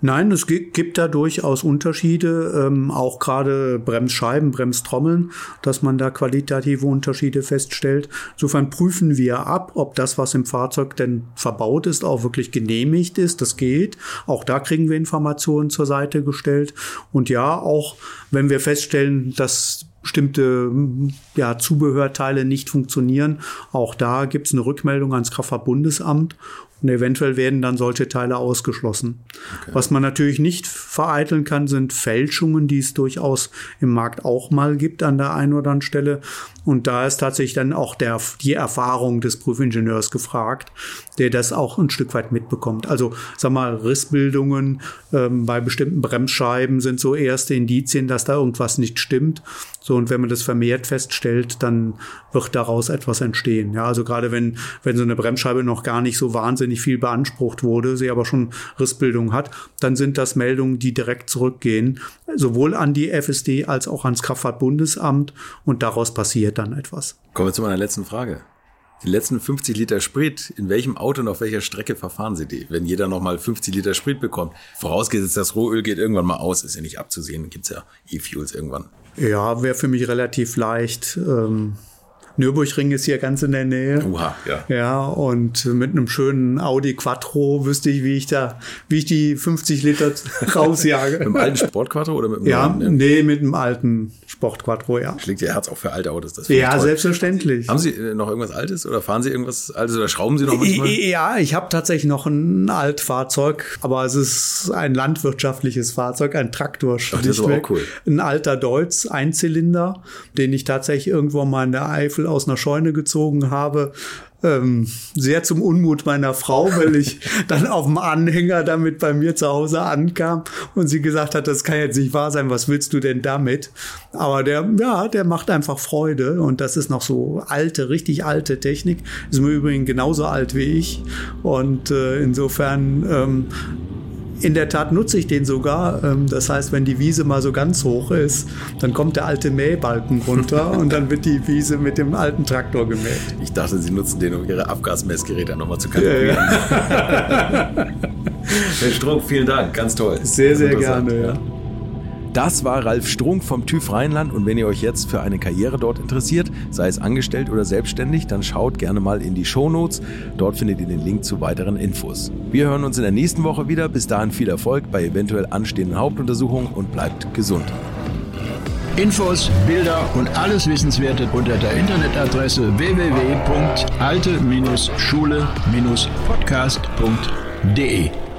Nein, es gibt da durchaus Unterschiede, ähm, auch gerade Bremsscheiben, Bremstrommeln, dass man da qualitative Unterschiede feststellt. Insofern prüfen wir ab, ob das, was im Fahrzeug denn verbaut ist, auch wirklich genehmigt ist. Das geht. Auch da kriegen wir Informationen zur Seite gestellt. Und ja, auch wenn wir feststellen, dass bestimmte ja, Zubehörteile nicht funktionieren. Auch da gibt es eine Rückmeldung ans Kraftfahrtbundesamt und eventuell werden dann solche Teile ausgeschlossen. Okay. Was man natürlich nicht vereiteln kann, sind Fälschungen, die es durchaus im Markt auch mal gibt an der einen oder anderen Stelle. Und da ist tatsächlich dann auch der, die Erfahrung des Prüfingenieurs gefragt, der das auch ein Stück weit mitbekommt. Also, sag mal, Rissbildungen ähm, bei bestimmten Bremsscheiben sind so erste Indizien, dass da irgendwas nicht stimmt. So, und wenn man das vermehrt feststellt, dann wird daraus etwas entstehen. Ja, also gerade wenn, wenn so eine Bremsscheibe noch gar nicht so wahnsinnig viel beansprucht wurde, sie aber schon Rissbildung hat, dann sind das Meldungen, die direkt zurückgehen, sowohl an die FSD als auch ans Kraftfahrtbundesamt und daraus passiert dann etwas. Kommen wir zu meiner letzten Frage. Die letzten 50 Liter Sprit, in welchem Auto und auf welcher Strecke verfahren Sie die? Wenn jeder nochmal 50 Liter Sprit bekommt, vorausgesetzt, das Rohöl geht irgendwann mal aus, ist ja nicht abzusehen, gibt's ja E-Fuels irgendwann. Ja, wäre für mich relativ leicht. Ähm Nürburgring ist hier ganz in der Nähe. Uha, ja. Ja, und mit einem schönen Audi Quattro wüsste ich, wie ich da, wie ich die 50 Liter rausjage. mit dem alten Sport Quattro oder mit dem Ja, neuen, nee, mit dem alten Sport Quattro, ja. Schlägt Ihr Herz auch für alte Autos? Das ja, selbstverständlich. Haben Sie äh, noch irgendwas Altes oder fahren Sie irgendwas Altes oder schrauben Sie noch manchmal? Ja, ich habe tatsächlich noch ein Altfahrzeug, aber es ist ein landwirtschaftliches Fahrzeug, ein Traktor. Ach, das ist auch cool. Ein alter Deutz, Einzylinder, den ich tatsächlich irgendwo mal in der Eifel aus einer Scheune gezogen habe. Ähm, sehr zum Unmut meiner Frau, weil ich dann auf dem Anhänger damit bei mir zu Hause ankam und sie gesagt hat, das kann jetzt nicht wahr sein, was willst du denn damit? Aber der, ja, der macht einfach Freude und das ist noch so alte, richtig alte Technik. Ist im Übrigen genauso alt wie ich und äh, insofern ähm, in der Tat nutze ich den sogar. Ähm, das heißt, wenn die Wiese mal so ganz hoch ist, dann kommt der alte Mähbalken runter und dann wird die Wiese mit dem alten Traktor gemäht. Ich dachte, Sie nutzen den, um Ihre Abgasmessgeräte nochmal zu kalibrieren. Ja, ja. Herr Strunk, vielen Dank. Ganz toll. Sehr, sehr gerne, ja. Das war Ralf Strunk vom TÜV Rheinland und wenn ihr euch jetzt für eine Karriere dort interessiert, sei es angestellt oder selbstständig, dann schaut gerne mal in die Shownotes. Dort findet ihr den Link zu weiteren Infos. Wir hören uns in der nächsten Woche wieder. Bis dahin viel Erfolg bei eventuell anstehenden Hauptuntersuchungen und bleibt gesund. Infos, Bilder und alles Wissenswerte unter der Internetadresse www.alte-schule-podcast.de